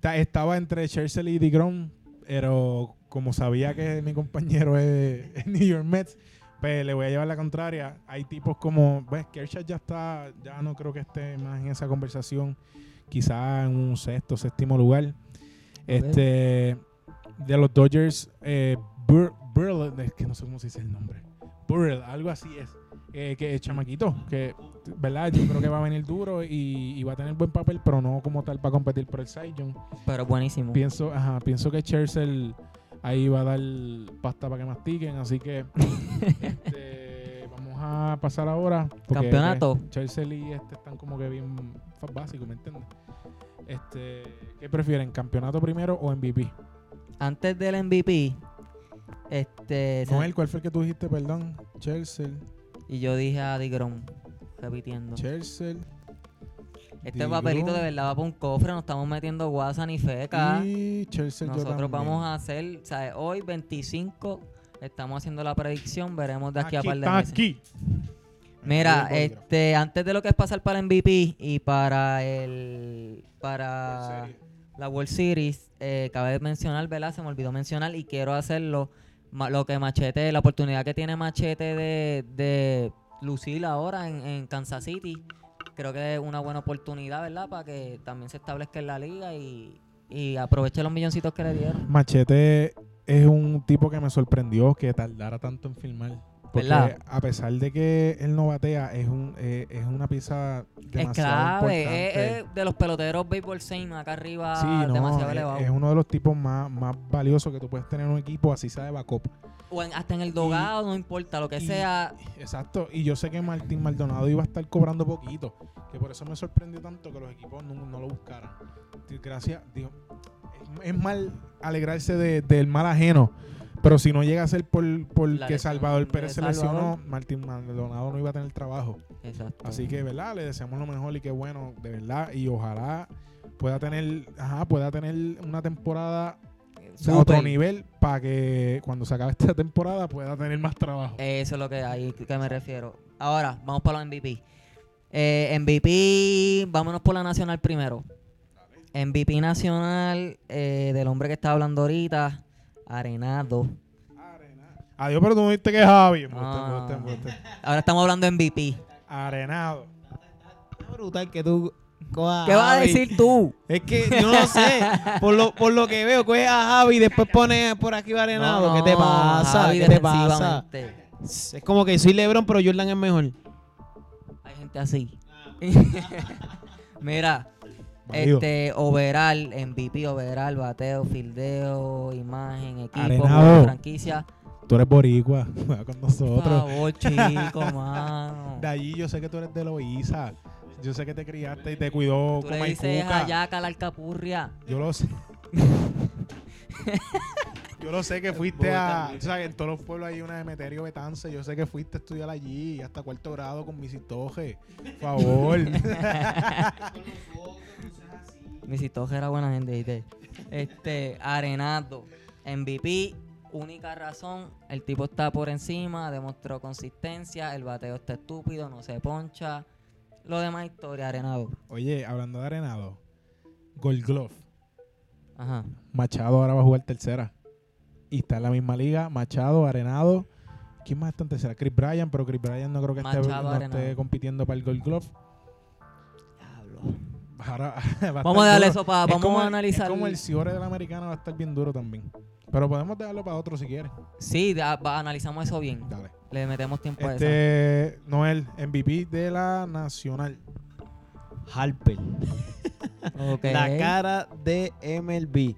Ta- Estaba entre Chelsea y DeGrom, pero como sabía que mi compañero es, es New York Mets, pues le voy a llevar la contraria. Hay tipos como, pues Kershaw ya está, ya no creo que esté más en esa conversación, quizá en un sexto, séptimo lugar. Este, de los Dodgers, eh, Bur- Burrell, es que no sé cómo se dice el nombre. Burrell, algo así es. eh, que es chamaquito, que, ¿verdad? Yo creo que va a venir duro y, y va a tener buen papel, pero no como tal para competir por el Young. Pero buenísimo. Pienso, ajá, pienso que Chelsea ahí va a dar pasta para que mastiquen, así que este, vamos a pasar ahora. Campeonato. pues, Chelsea y este están como que bien básicos, ¿me entiendes? Este, ¿Qué prefieren, campeonato primero o MVP? Antes del MVP, este. Noel, ¿cuál fue el que tú dijiste, perdón? Chelsea, Y yo dije a DeGrom, repitiendo. Chelsea Este papelito de verdad va para un cofre, no estamos metiendo guasa ni feca. y Chelsea yo Nosotros vamos a hacer, sea, hoy 25, estamos haciendo la predicción, veremos de aquí, a par de está meses. aquí. Mira, este, antes de lo que es pasar para el MVP y para el para la World Series, eh, cabe de mencionar, ¿verdad? Se me olvidó mencionar y quiero hacerlo. Lo que Machete, la oportunidad que tiene Machete de, de lucir ahora en, en Kansas City, creo que es una buena oportunidad, ¿verdad? Para que también se establezca en la liga y, y aproveche los milloncitos que le dieron. Machete es un tipo que me sorprendió que tardara tanto en filmar. Porque ¿Verdad? a pesar de que él no batea, es un eh, es una pieza Es demasiado clave, importante. es, es de los peloteros baseball same acá arriba, Sí, no, demasiado es, elevado. es uno de los tipos más, más valiosos que tú puedes tener en un equipo, así sea de backup. O en- hasta en el dogado, no importa, lo que y- sea. Exacto, y yo sé que Martín Maldonado iba a estar cobrando poquito, que por eso me sorprendió tanto que los equipos no, no lo buscaran. Gracias, digo, es, es mal alegrarse de- del mal ajeno, pero si no llega a ser por, por que Salvador Pérez se Salvador. lesionó, Martín Maldonado no iba a tener trabajo. Exacto. Así que, ¿verdad? Le deseamos lo mejor y qué bueno, de verdad, y ojalá pueda tener, ajá, pueda tener una temporada de otro nivel para que cuando se acabe esta temporada pueda tener más trabajo. Eso es lo que ahí que me refiero. Ahora, vamos para los MVP. Eh, MVP, vámonos por la nacional primero. MVP nacional eh, del hombre que estaba hablando ahorita, Arenado. Adiós, pero tú no viste que es Javi. Ah. Ahora estamos hablando de MVP. Arenado. Es brutal que tú cojas ¿Qué vas a decir tú? Es que yo no sé. por, lo, por lo que veo, coge a Javi y después pone por aquí Arenado. No, ¿Qué te pasa? Javi ¿Qué te pasa? Es como que soy LeBron, pero Jordan es mejor. Hay gente así. Mira, Este, overall, MVP, overall, bateo, fildeo, imagen, equipo, Arenado. franquicia. Tú eres boricua. Juega con Por nosotros. favor, chico, mano. De allí yo sé que tú eres de Loíza. Yo sé que te criaste y te cuidó Tú como le dices ayaca la alcapurria. Yo lo sé. yo lo sé que fuiste a. O sea, en todos los pueblos hay una de Meterio Betance. Yo sé que fuiste a estudiar allí hasta cuarto grado con mi Toje. Por favor. Mi Citoje era buena gente, ¿viste? Este, Arenado, MVP, única razón, el tipo está por encima, demostró consistencia, el bateo está estúpido, no se poncha. Lo demás historia, Arenado. Oye, hablando de Arenado, Gold Glove. Ajá. Machado ahora va a jugar tercera. Y está en la misma liga. Machado, Arenado. ¿Quién más está en tercera? Chris Bryan, pero Chris Bryan no creo que esté, no esté compitiendo para el Gold Glove. Ahora va Vamos a darle duro. eso para, Es vamos a analizar. Es como el Ciore de la americana va a estar bien duro también. Pero podemos dejarlo para otro si quieres. Sí, da- va- analizamos eso bien. Dale. Le metemos tiempo a eso. Este, Noel, MVP de la Nacional. Harper. La cara de MLB.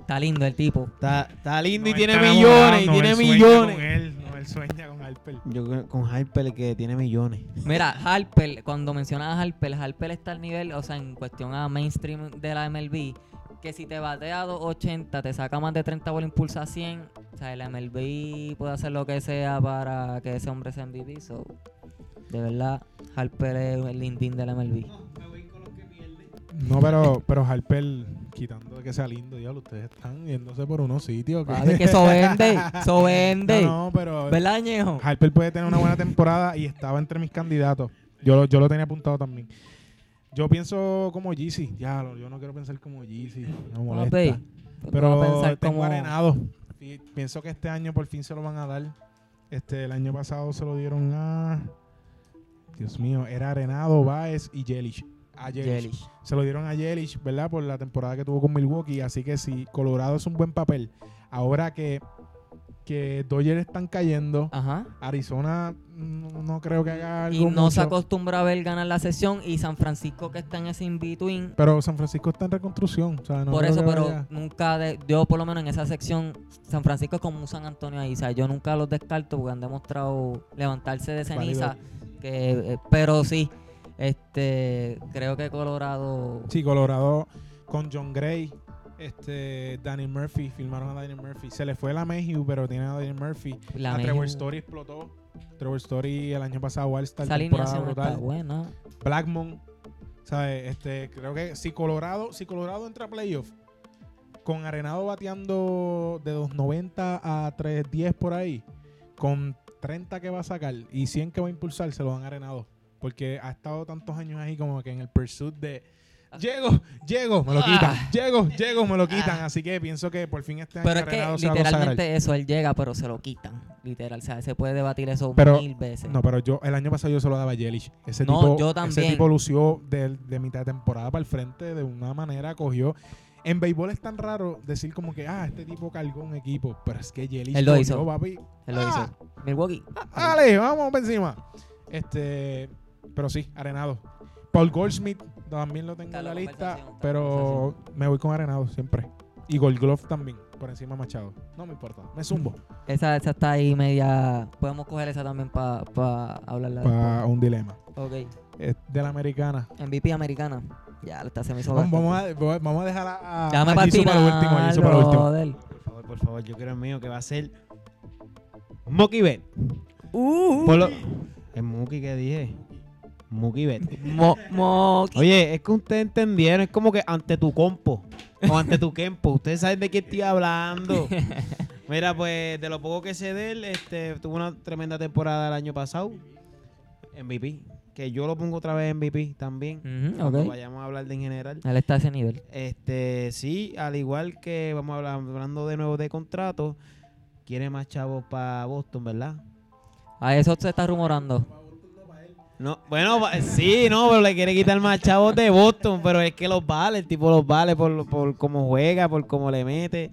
Está lindo el tipo. Está, está lindo y tiene millones. Y Noel tiene sueña millones. Con él, Noel sueña con Harper. Yo creo- con Harper que tiene millones. Mira, Harper, cuando mencionas a Harper, Harper está al nivel, o sea, en cuestión a mainstream de la MLB, que si te batea a 280, te saca más de 30 bolas, impulsa a 100, o sea, el MLB puede hacer lo que sea para que ese hombre sea MVP, so, de verdad, Harper es el lindín de la MLB. No, pero, pero Harper, quitando de que sea lindo, diablo, ustedes están yéndose por unos sitios. que- Vale, que eso vende, eso vende. No, no, pero ¿Verdad, Ñejo? Harper puede tener una buena temporada y estaba entre mis candidatos. Yo, lo- yo lo tenía apuntado también. Yo pienso como Yeezy. Ya, lo- yo no quiero pensar como Yeezy. Me molesta. Papi, pues Pero tengo como- arenado. Y pienso que este año por fin se lo van a dar. Este, el año pasado se lo dieron a. Dios mío, era Arenado, Baez y Yelich. A Yelich. Se lo dieron a Yelich, ¿verdad? Por la temporada que tuvo con Milwaukee. Así que si Colorado es un buen papel, ahora que, que Dodgers están cayendo, Ajá. Arizona mm, no creo que haga algo Y no se acostumbra a ver ganar la sesión y San Francisco que está en ese in-between. Pero San Francisco está en reconstrucción. o sea, no por eso, pero vaya- nunca, de- yo por lo menos en esa sección, San Francisco es como un San Antonio ahí, o sea, yo nunca los descarto porque han demostrado levantarse de ceniza, que, eh, pero sí, este, creo que Colorado, Sí, Colorado con John Gray, este, Danny Murphy, filmaron a Danny Murphy. Se le fue la Mayhew, pero tiene a Danny Murphy. la a Mayhew- Trevor Story explotó. Trevor Story el año pasado, esa temporada está brutal. buena. Blackmon, ¿sabes? Este, creo que si Colorado, si Colorado entra a playoff, con Arenado bateando de 290 a 310 por ahí, con 30 que va a sacar y 100 que va a impulsar, se lo dan Arenado. Porque ha estado tantos años ahí como que en el pursuit de llego, llego, me lo quitan, Ah. llego, llego, me lo quitan. Ah. Así que pienso que por fin este Pero es que Arenado se va a consagrar. literalmente eso, él llega, pero se lo quitan, literal, o sea, se puede debatir eso Pero- mil veces. No, pero yo el año pasado yo se lo daba a Yelich. Ese No, tipo, yo Ese también. tipo lució de, de mitad de temporada para el frente de una manera, cogió. En béisbol es tan raro decir como que, ah, este tipo cargó un equipo, pero es que Yelich Él lo hizo. papi. Él lo Ah. hizo. Milwaukee. Dale, vamos para encima. Este, pero sí, Arenado. Paul Goldschmidt también lo tengo en la lista, pero me voy con Arenado siempre. Y Gold Glove también, por encima de Machado. No me importa, me zumbo Esa, esa está ahí media. Podemos coger esa también para hablarla. para un dilema. Ok. Es de la americana. MVP americana. Ya, esta se me hizo. Vamos, vamos a, vamos a dejar a, a para último. para último. Por favor, por favor, yo creo el mío que va a ser Mookie Bet. Uh, Por lo- Es Mookie que dije. Mookie Bet. Mo, Oye, es que ustedes entendieron, es como que ante tu compo o ante tu kempo, ustedes saben de qué estoy hablando. Mira, pues de lo poco que sé de él, este, tuvo una tremenda temporada el año pasado. MVP, que yo lo pongo otra vez MVP también. Ujú, Cuando ok. vayamos a hablar de en general. Él está a ese nivel. Este, sí, al igual que vamos a hablar, hablando de nuevo de contrato, quiere más chavos para Boston, ¿verdad? A eso se está rumorando. No, bueno, sí, no, pero le quiere quitar más chavos de Boston, pero es que los vale, el tipo los vale por, por cómo juega, por cómo le mete.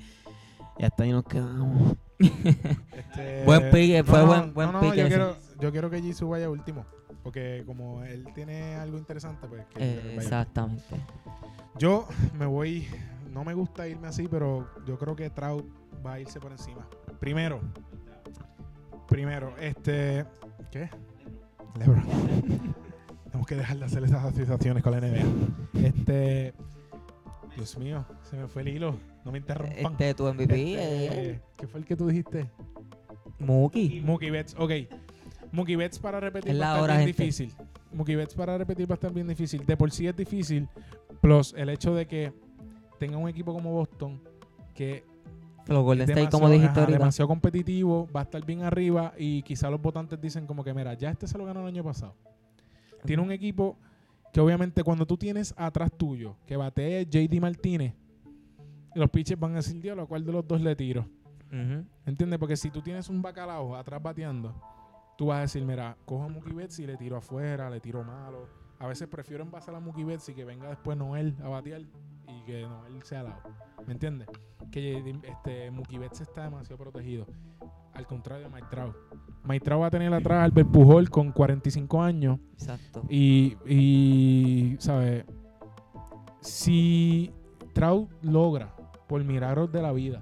Y hasta ahí nos quedamos. Este, Buen pick, fue buen- buen no, no, pick Yo quiero, yo quiero que Jisoo vaya último. Porque como él tiene algo interesante, pues que Eh, exactamente. Yo me voy, no me gusta irme así, pero yo creo que Trout va a irse por encima. Primero, primero, este, ¿qué? LeBron. Tenemos que dejar de hacer esas asociaciones con la NBA. Este, Dios mío, se me fue el hilo. No me interrumpan. Este, tu MVP, Este, eh, ¿Qué fue el que tú dijiste? Mookie. Mookie Betts, ok. Mookie Betts para repetir Es va a estar hora, bien gente. difícil. Mookie Betts para repetir va a estar bien difícil. De por sí es difícil. Plus el hecho de que tenga un equipo como Boston que Los Golden State, como demasiado- dijiste ajá, demasiado competitivo, va a estar bien arriba y quizá los votantes dicen como que mira, ya este se lo ganó el año pasado. Tiene un equipo que obviamente cuando tú tienes atrás tuyo que batee JD Martínez, los pitchers van a decir, Dios, ¿a cuál de los dos le tiro? ¿Entiendes? Porque si tú tienes un bacalao atrás bateando, tú vas a decir, mira, cojo a Mookie Betts y le tiro afuera, le tiro malo. A veces prefiero envasar a Mookie Betts y que venga después Noel a batear y que Noel sea lado. ¿Me entiendes? Que este, Mookie Betts está demasiado protegido. Al contrario de Mike Trout. Mike Trout va a tener atrás a Albert Pujol con 45 años Exacto. y, y ¿sabes? Si Trout logra, por milagros de la vida,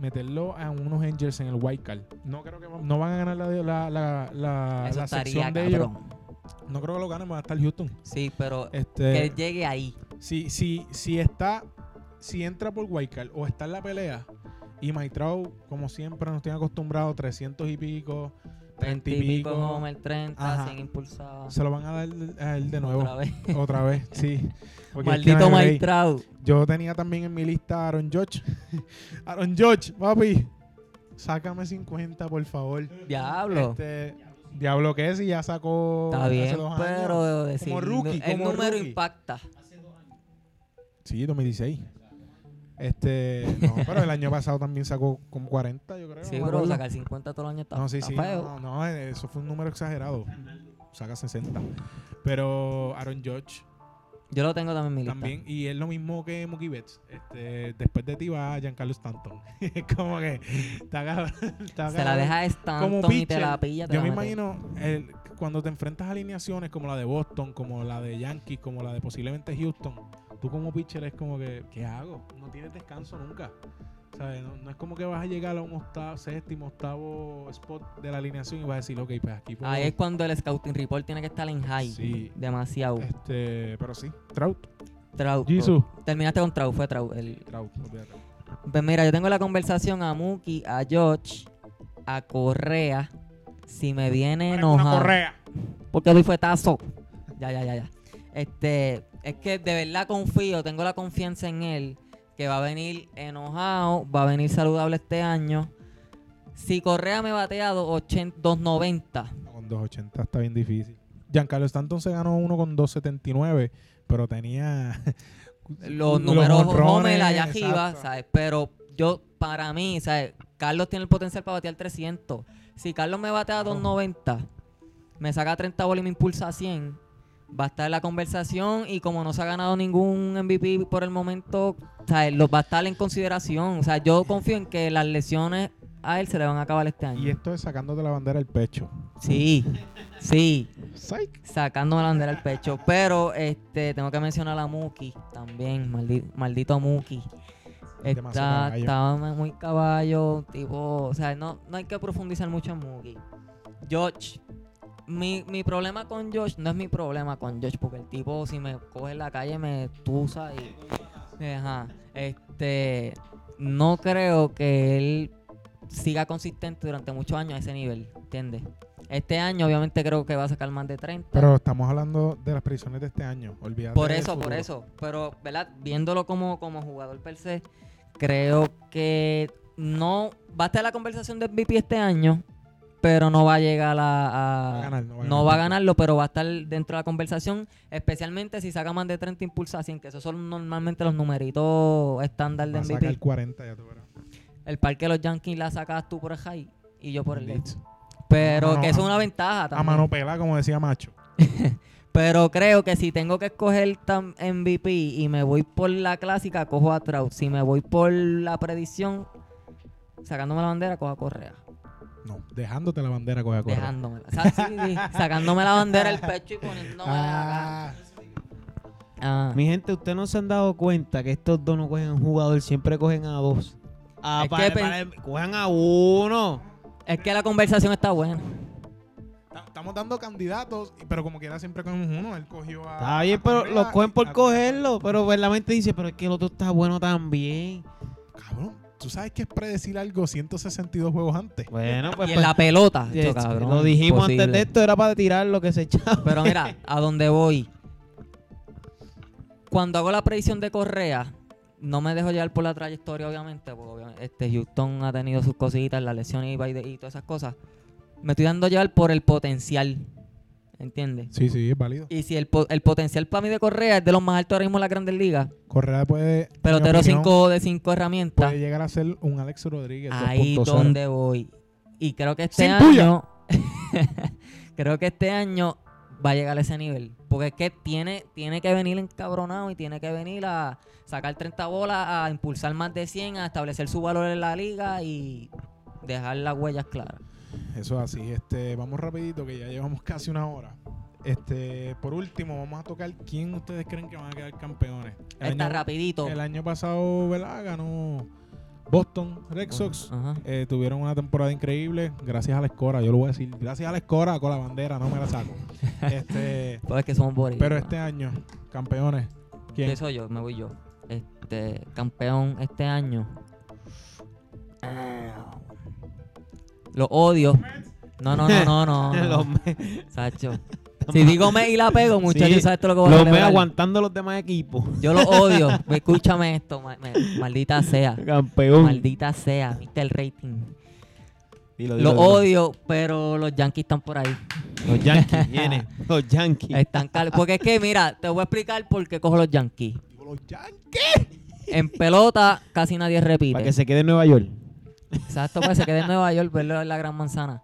meterlo a unos Angels en el White Card, no creo que no van a ganar la, la, la, la, Eso la estaría sección de ellos. cabrón. No creo que lo ganen, va a estar Houston. Sí, pero que Este, llegue ahí. Si, si, si está, si entra por Card o está en la pelea, y Trout, como siempre, nos tiene acostumbrados, 300 y pico, 30 y 30 y pico, Homer 30, Ajá. 100 impulsados. se lo van a dar a él de nuevo. Otra vez. Otra vez, sí. Porque es Maldito. Trout. Yo tenía también en mi lista a Aaron Judge. Aaron Judge, papi. Sácame 50, por favor. Diablo. Este, Diablo que si ya sacó Está hace bien, dos años. pero decir, como rookie, el como número rookie. impacta. Sí, 2016. Este, no, pero el año pasado también sacó como 40, yo creo. Sí, no acuerdo. sacar 50 todos los años está, No, sí, está sí. feo. No, no, eh, eso fue un número exagerado. Saca 60. Pero Aaron Judge Yo lo tengo también en mi lista. también. Y es lo mismo que Mookie Betts. Este, después de ti va Giancarlo Stanton. es como que está cabrón, está Se la deja Stanton y te la pilla. te Yo la me imagino el- cuando te enfrentas a alineaciones como la de Boston, como la de Yankees, como la de posiblemente Houston, tú como pitcher es como que, ¿qué hago? No tienes descanso nunca. ¿Sabes? No, no es como que vas a llegar a un octavo, séptimo, octavo spot de la alineación y vas a decir, ok, pues aquí puedo... Ahí es cuando el scouting report tiene que estar en high. Sí. Demasiado. Este, pero sí, Trout. Trout. Jesus. Terminaste con Trout, fue Trout. El... Trout. Pues mira, yo tengo la conversación a Mookie, a George, a Correa. Si me viene enojado. correa. Porque doy fuetazo. Ya, ya, ya, ya. Este, es que de verdad confío, tengo la confianza en él, que va a venir enojado, va a venir saludable este año. Si Correa me batea 280 290, Con 2.80 está bien difícil. Giancarlo Stanton se ganó uno con 2.79, pero tenía... los números Homer allá arriba. ¿sabes? Pero yo, para mí, ¿sabes? Carlos tiene el potencial para batear 300. Si Carlos me batea 290, me saca 30 bolas y me impulsa a 100, va a estar la conversación y como no se ha ganado ningún MVP por el momento, ¿sabes? Lo va a estar en consideración. O sea, yo confío en que las lesiones a él se le van a acabar este año. Y esto es sacándote la bandera del pecho. Sí, sí. Psych. sacándome la bandera al pecho. Pero este tengo que mencionar a Muki también, maldi- maldito Muki. Está, estaba muy caballo, tipo, o sea, no, no hay que profundizar mucho en Muki. Josh, mi, mi problema con Josh no es mi problema con Josh, porque el tipo si me coge en la calle me tusa y... Ajá, este, no creo que él siga consistente durante muchos años a ese nivel, ¿entiendes? Este año obviamente creo que va a sacar más de 30. Pero estamos hablando de las predicciones de este año. Olvídate. Por eso, por eso. Pero, ¿verdad? Viéndolo como, como jugador per se, creo que no va a estar la conversación de MVP este año, pero no va a llegar a... a- a ganar, no va a no ganar. va a ganarlo, pero va a estar dentro de la conversación, especialmente si saca más de 30 impulsa 100, que esos son normalmente los numeritos estándar de a MVP. 40, ya tú verás. El parque de los Yankees la sacas tú por el high y yo por el. Leeds. Pero A mano- que eso es una ventaja A también. mano pela, como decía Macho. Pero creo que si tengo que escoger tam- MVP y me voy por la clásica, cojo a Trout. Si me voy por la predicción, sacándome la bandera, cojo a Correa. No, dejándote la bandera coge a correr. Dejándomela. O sea, sí, sí, sacándome la bandera del pecho y poniéndome la Ah, Ah. Mi gente, ustedes no se han dado cuenta que estos dos no cogen a un jugador, siempre cogen a dos. Ah, Es para- que pen- para- cojan a uno. Es que la conversación está buena. ta- Estamos dando candidatos, pero como quiera siempre cogemos uno. Él cogió a. Está bien, a pero los cogen por a- cogerlo. Pero pues, la mente dice, pero es que el otro está bueno también. Cabrón, tú sabes que es predecir algo 162 juegos antes. Bueno, pues, Y en pues, la pelota, yo, cabrón, lo dijimos antes de esto, era para tirar lo que se echaba. Pero mira, a dónde voy. Cuando hago la predicción de Correa, no me dejo llevar por la trayectoria, obviamente, porque obviamente, este Houston ha tenido sus cositas, las lesiones y, y todas esas cosas. Me estoy dando llevar por el potencial. ¿Entiendes? Sí, sí, es válido. Y si el, po- el potencial para mí de Correa es de los más altos ahora mismo en la Grandes Ligas, Correa puede. pelotero en mi opinión, 5 de 5 herramientas, Puede llegar a ser un Alex Rodríguez. ahí 2.0. donde voy. Y creo que este Sin año, creo que este año va a llegar a ese nivel. Porque es que tiene, tiene que venir encabronado y tiene que venir a sacar 30 bolas, a impulsar más de 100, a establecer su valor en la liga y dejar las huellas claras. Eso es así. Este, vamos rapidito que ya llevamos casi una hora. Este, por último, vamos a tocar quién ustedes creen que van a quedar campeones. El Está año- rapidito. El año pasado, ¿verdad? Ganó Boston Red Sox. Eh, tuvieron una temporada increíble gracias a la escora. Yo lo voy a decir. Gracias a la escora con la bandera, no me la saco. este, Pues es que somos boricuas. pero este año, campeones. ¿Quién? ¿Qué soy yo? Me voy yo. Este, campeón este año. Lo odio. No, no, no, no, no. los me, Sacho. Si digo me y la pego, muchachos, Sí, ¿sabes todo lo que voy a los me aguantando los demás equipos. Yo lo odio. Escúchame esto, ma- maldita sea. Campeón. Maldita sea, viste el rating. Dilo, Los odio, pero los Yankees están por ahí. Los Yankees, viene. Los Yankees. Están cal- Porque es que, mira, te voy a explicar por qué cojo los Yankees. Los Yankees. En pelota casi nadie repite. Para que se quede en Nueva York. Exacto, pues se quede en Nueva York, verlo en la Gran Manzana.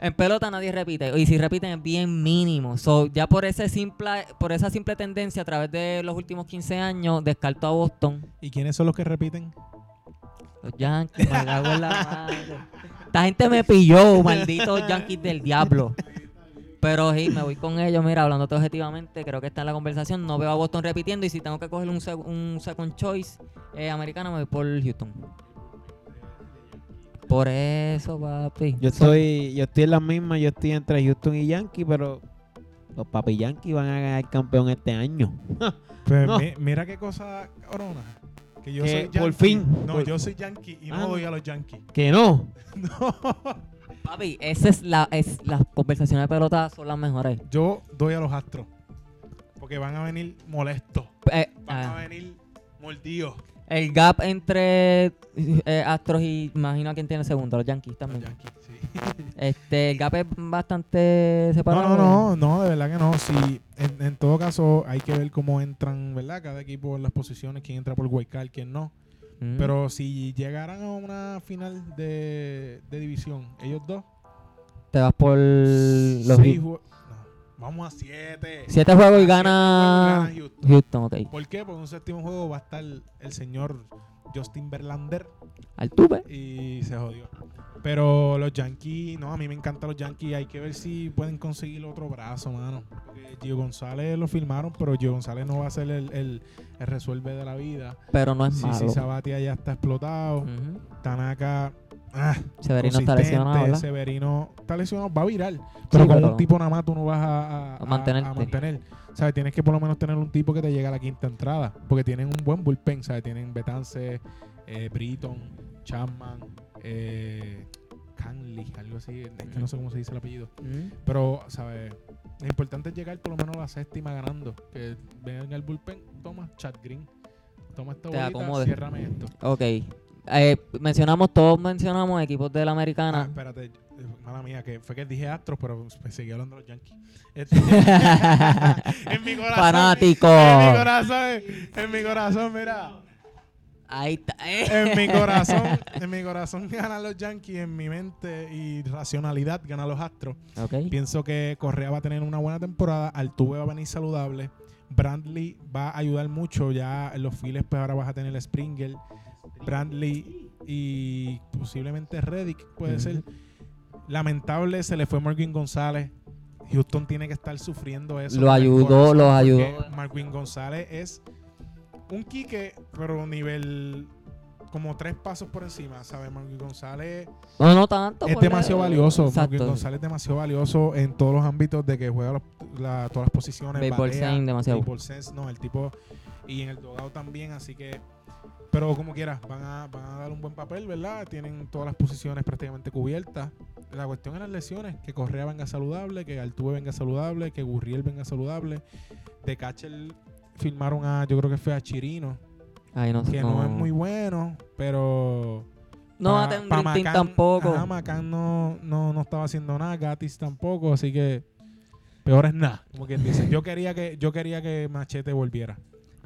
En pelota nadie repite. Y si repiten es bien mínimo. So, ya por ese simple, por esa simple tendencia a través de los últimos 15 años, descarto a Boston. ¿Y quiénes son los que repiten? Los Yankees, me cago en la madre. Esta gente me pilló, malditos Yankees del diablo. Pero sí, me voy con ellos, mira, hablando objetivamente, creo que está en la conversación. No veo a Boston repitiendo y si tengo que coger un, seg- un second choice eh, americano, me voy por Houston. Por eso, papi. Yo estoy, yo estoy en la misma, yo estoy entre Houston y Yankees, pero los papi Yankees van a ganar campeón este año. Pues No. mi- mira qué cosa, corona. Que yo Que soy por yankee. fin, No, por- yo soy yankee y no Ah, no. doy a los yankees. Que no. No. Papi, esa es la, es, las conversaciones de pelota son las mejores. Yo doy a los astros. Porque van a venir molestos. Eh, Van ah, a venir mordidos. El gap entre eh, Astros y imagino a quién tiene el segundo, los Yankees Los también. yankees, sí. Este, el gap es bastante No, separado. no, no, no, de verdad que no. Sí, en, en todo caso hay que ver cómo entran, ¿verdad? Cada equipo en las posiciones, quién entra por Wildcard, quién no. Mm. Pero si llegaran a una final de, de división, ellos dos, te vas por los no, vamos a siete. siete juegos y gana gana Houston. Houston. ¿Por qué? Porque en un séptimo juego va a estar el señor Justin Verlander Al tupe. y se jodió. Pero los Yankees, no, a mí me encantan los Yankees. Hay que ver si pueden conseguir otro brazo, mano. Porque Gio González lo firmaron, pero Gio González no va a ser el, el, el resuelve de la vida. Pero no es Sí, malo. sí, Sabatia ya está explotado. Ujú. Tanaka, ah, Severino está lesionado, ¿verdad? Severino está lesionado, va a virar. Pero Sí, con pero- un tipo nada más tú no vas a, a- A mantenerte. a mantener. ¿Sabes? Tienes que por lo menos tener un tipo que te llegue a la quinta entrada. Porque tienen un buen bullpen, ¿sabes? Tienen Betance, eh, Britton, Chapman, eh, Canley, algo así. Es que no sé cómo se dice el apellido. Mm. Pero, ¿sabes? Lo importante es llegar por lo menos a la séptima ganando. Que venga el bullpen, toma Chad Green. Toma esta bolita, ciérrame esto. Ok. Eh, mencionamos, todos mencionamos equipos de la Ah, americana. espérate, eh, mala mía, que fue que dije Astros, pero me seguí hablando de los Yankees. Este- en mi corazón. Fanático. En mi corazón, en mi corazón, mira. Ahí está. eh. En mi corazón, en mi corazón ganan los Yankees, en mi mente y racionalidad ganan los Astros. Ok. Pienso que Correa va a tener una buena temporada, Altuve va a venir saludable, Brandley va a ayudar mucho, ya en los files pues ahora vas a tener Springer, Brandley y posiblemente Reddick puede ser. Lamentable, se le fue Marvin González. Houston tiene que estar sufriendo eso. Lo ayudó, los porque ayudó. Marvin González es un Quique, pero nivel como tres pasos por encima, ¿sabes? Marvin González No, no tanto. es demasiado valioso. Marvin. González es demasiado valioso en todos los ámbitos de que juega los- la- todas las posiciones. Baseball demasiado. baseball sense, no, el tipo. Y en el dogado también, así que. Pero como quieras, van a, van a dar un buen papel, ¿verdad? Tienen todas las posiciones prácticamente cubiertas. La cuestión es las lesiones: que Correa venga saludable, que Altuve venga saludable, que Gurriel venga saludable. De catcher firmaron a, yo creo que fue a Chirino, Ay, no, que no, es muy bueno, pero. No va a tener un Macán- tampoco. Ajá, Macán no, no, no estaba haciendo nada, Gatis tampoco, así que peor es nada, como quien dice. Yo quería que, yo quería que Machete volviera.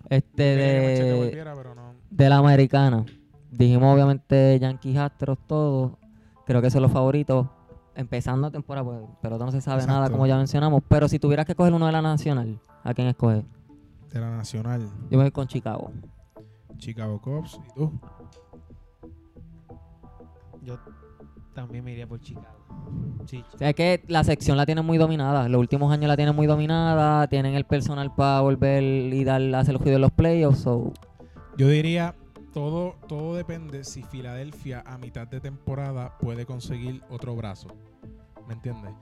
Este de, volviera, pero no. de la americana. Dijimos obviamente Yankees Astros, todos. Creo que son los favoritos. Empezando temporada, pues, pero no se sabe nada, como ya mencionamos. Pero si tuvieras que coger uno de la nacional, ¿a quién escoges? De la Nacional, Yo me voy con Chicago. Chicago Cubs y tú. Yo también me iría por Chicago. Sí, O sea, es que la sección la tienen muy dominada. Los últimos años la tienen muy dominada. Tienen el personal para volver y dar, hacer el juicio en los playoffs. so, Yo diría, todo, todo depende si Filadelfia a mitad de temporada puede conseguir otro brazo. ¿Me entiendes?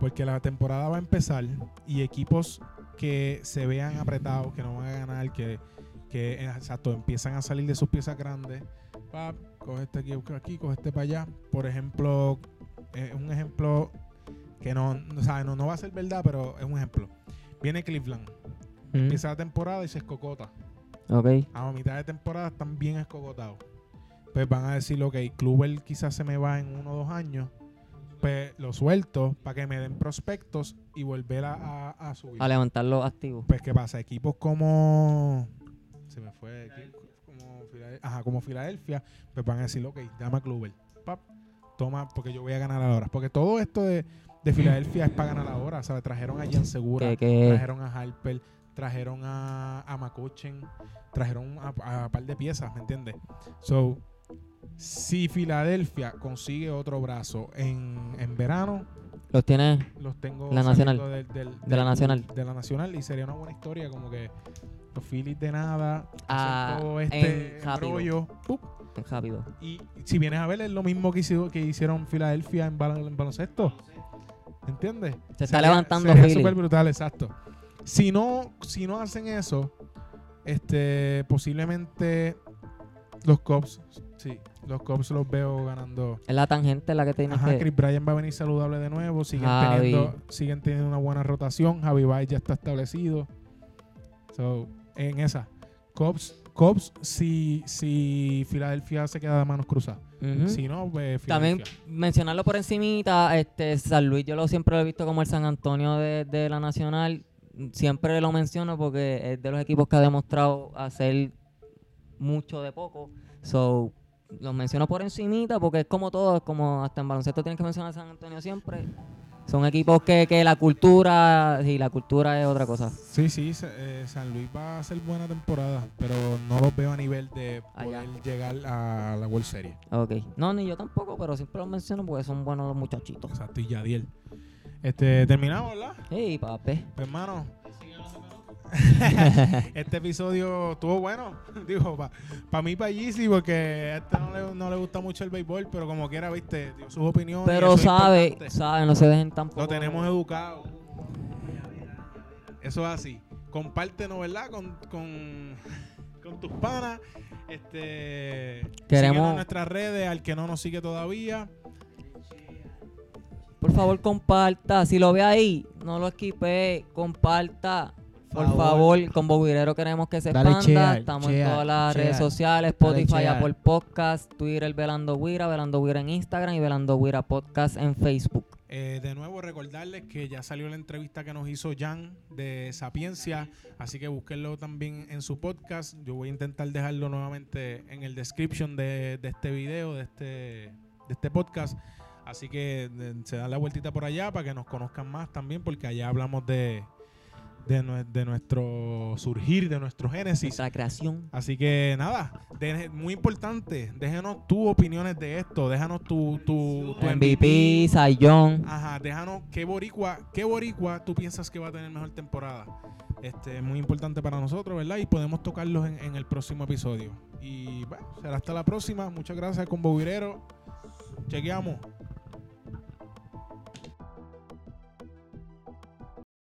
Porque la temporada va a empezar y equipos que se vean apretados, que no van a ganar, que, que eh, exacto, empiezan a salir de sus piezas grandes. Pa, coge este aquí, aquí, coge este para allá. Por ejemplo, eh, un ejemplo que no, o sea, no, no va a ser verdad, pero es un ejemplo. Viene Cleveland, mm, empieza la temporada y se escocota ok. a mitad de temporada están bien escogotados. Pues van a decir, ok, Kluber quizás se me va en uno o dos años. pues lo suelto para que me den prospectos y volver a, a- a subir. A levantar los activos. Pues, ¿qué pasa? Equipos como. Se me fue. Como, Filade- Ajá, como Filadelfia, pues van a decir, ok, llama a Kluber. Pap, toma, porque yo voy a ganar ahora. Porque todo esto de, de Filadelfia es para ganar ahora. ¿sabes? Trajeron a Jan Segura, trajeron a Harper, trajeron a, a Makuchen, trajeron a, a par de piezas, ¿me entiendes? So, si Filadelfia consigue otro brazo en, en verano, Los tiene los tengo La Nacional. del- del- De la Nacional. de la nacional y sería una buena historia como que los Phillies de nada Ah, todo este rollo rápido. y si vienes a ver es lo mismo que, hizo- que hicieron Filadelfia en, bal- en baloncesto ¿entiendes? Se está Sería- levantando Philly. súper brutal exacto si no si no hacen eso este posiblemente los Cubs sí los Cubs los veo ganando Es la tangente la que tienes Ajá, que... Chris Bryan va a venir saludable de nuevo. Siguen Javi. teniendo, siguen teniendo una buena rotación. Javi Baez ya está establecido. So, en esa. Cubs, Cubs si, si Filadelfia se queda de manos cruzadas. Si no, pues También mencionarlo por encimita, este San Luis yo lo siempre lo he visto como el San Antonio de, de la Nacional. Siempre lo menciono porque es de los equipos que ha demostrado hacer mucho de poco. So, los menciono por encimita porque es como todo, es como hasta en baloncesto tienes que mencionar a San Antonio siempre. Son equipos que, que la cultura, sí, la cultura es otra cosa. Sí, sí, eh, San Luis va a hacer buena temporada, pero no los veo a nivel de Allá. poder llegar a la World Series. Ok. No, ni yo tampoco, pero siempre los menciono porque son buenos los muchachitos. Exacto, y Yadiel. Este, terminamos, ¿verdad? Hey, papi. Hermano, este episodio estuvo bueno. Digo, para mí, para Yeezy, porque a este no le, no le gusta mucho el béisbol, pero como quiera, viste, dio sus opiniones. Pero sabe, sabe, no se dejen tampoco. Lo tenemos educado. Eso es así. Compártenos, ¿verdad? Con, con, con tus panas. Este, Queremos- en nuestras redes, al que no nos sigue todavía. Por favor, comparta. Si lo ve ahí, no lo esquipe. Comparta. Por Favor. con Bobidero queremos que se Dale expanda. Estamos en todas las redes sociales, Spotify. Apple Podcast, Twitter, Velando Guira, Velando Guira en Instagram y Velando Guira Podcast en Facebook. Eh, de nuevo, recordarles que ya salió la entrevista que nos hizo Jan de Sapiencia, así que búsquenlo también en su podcast. Yo voy a intentar dejarlo nuevamente en el description de, de este video, de este, de este podcast. Así que eh, se dan la vueltita por allá para que nos conozcan más también, porque allá hablamos de, de, de nuestro surgir, de nuestro génesis. Nuestra creación. Así que nada, de- muy importante, déjanos tus opiniones de esto, déjanos tu, tu, tu MVP, Sayón. Ajá, déjanos qué boricua, qué boricua tú piensas que va a tener mejor temporada. Este es muy importante para nosotros, ¿verdad? Y podemos tocarlos en, en el próximo episodio. Y bueno, será hasta la próxima. Muchas gracias con Bobirero. Chequeamos.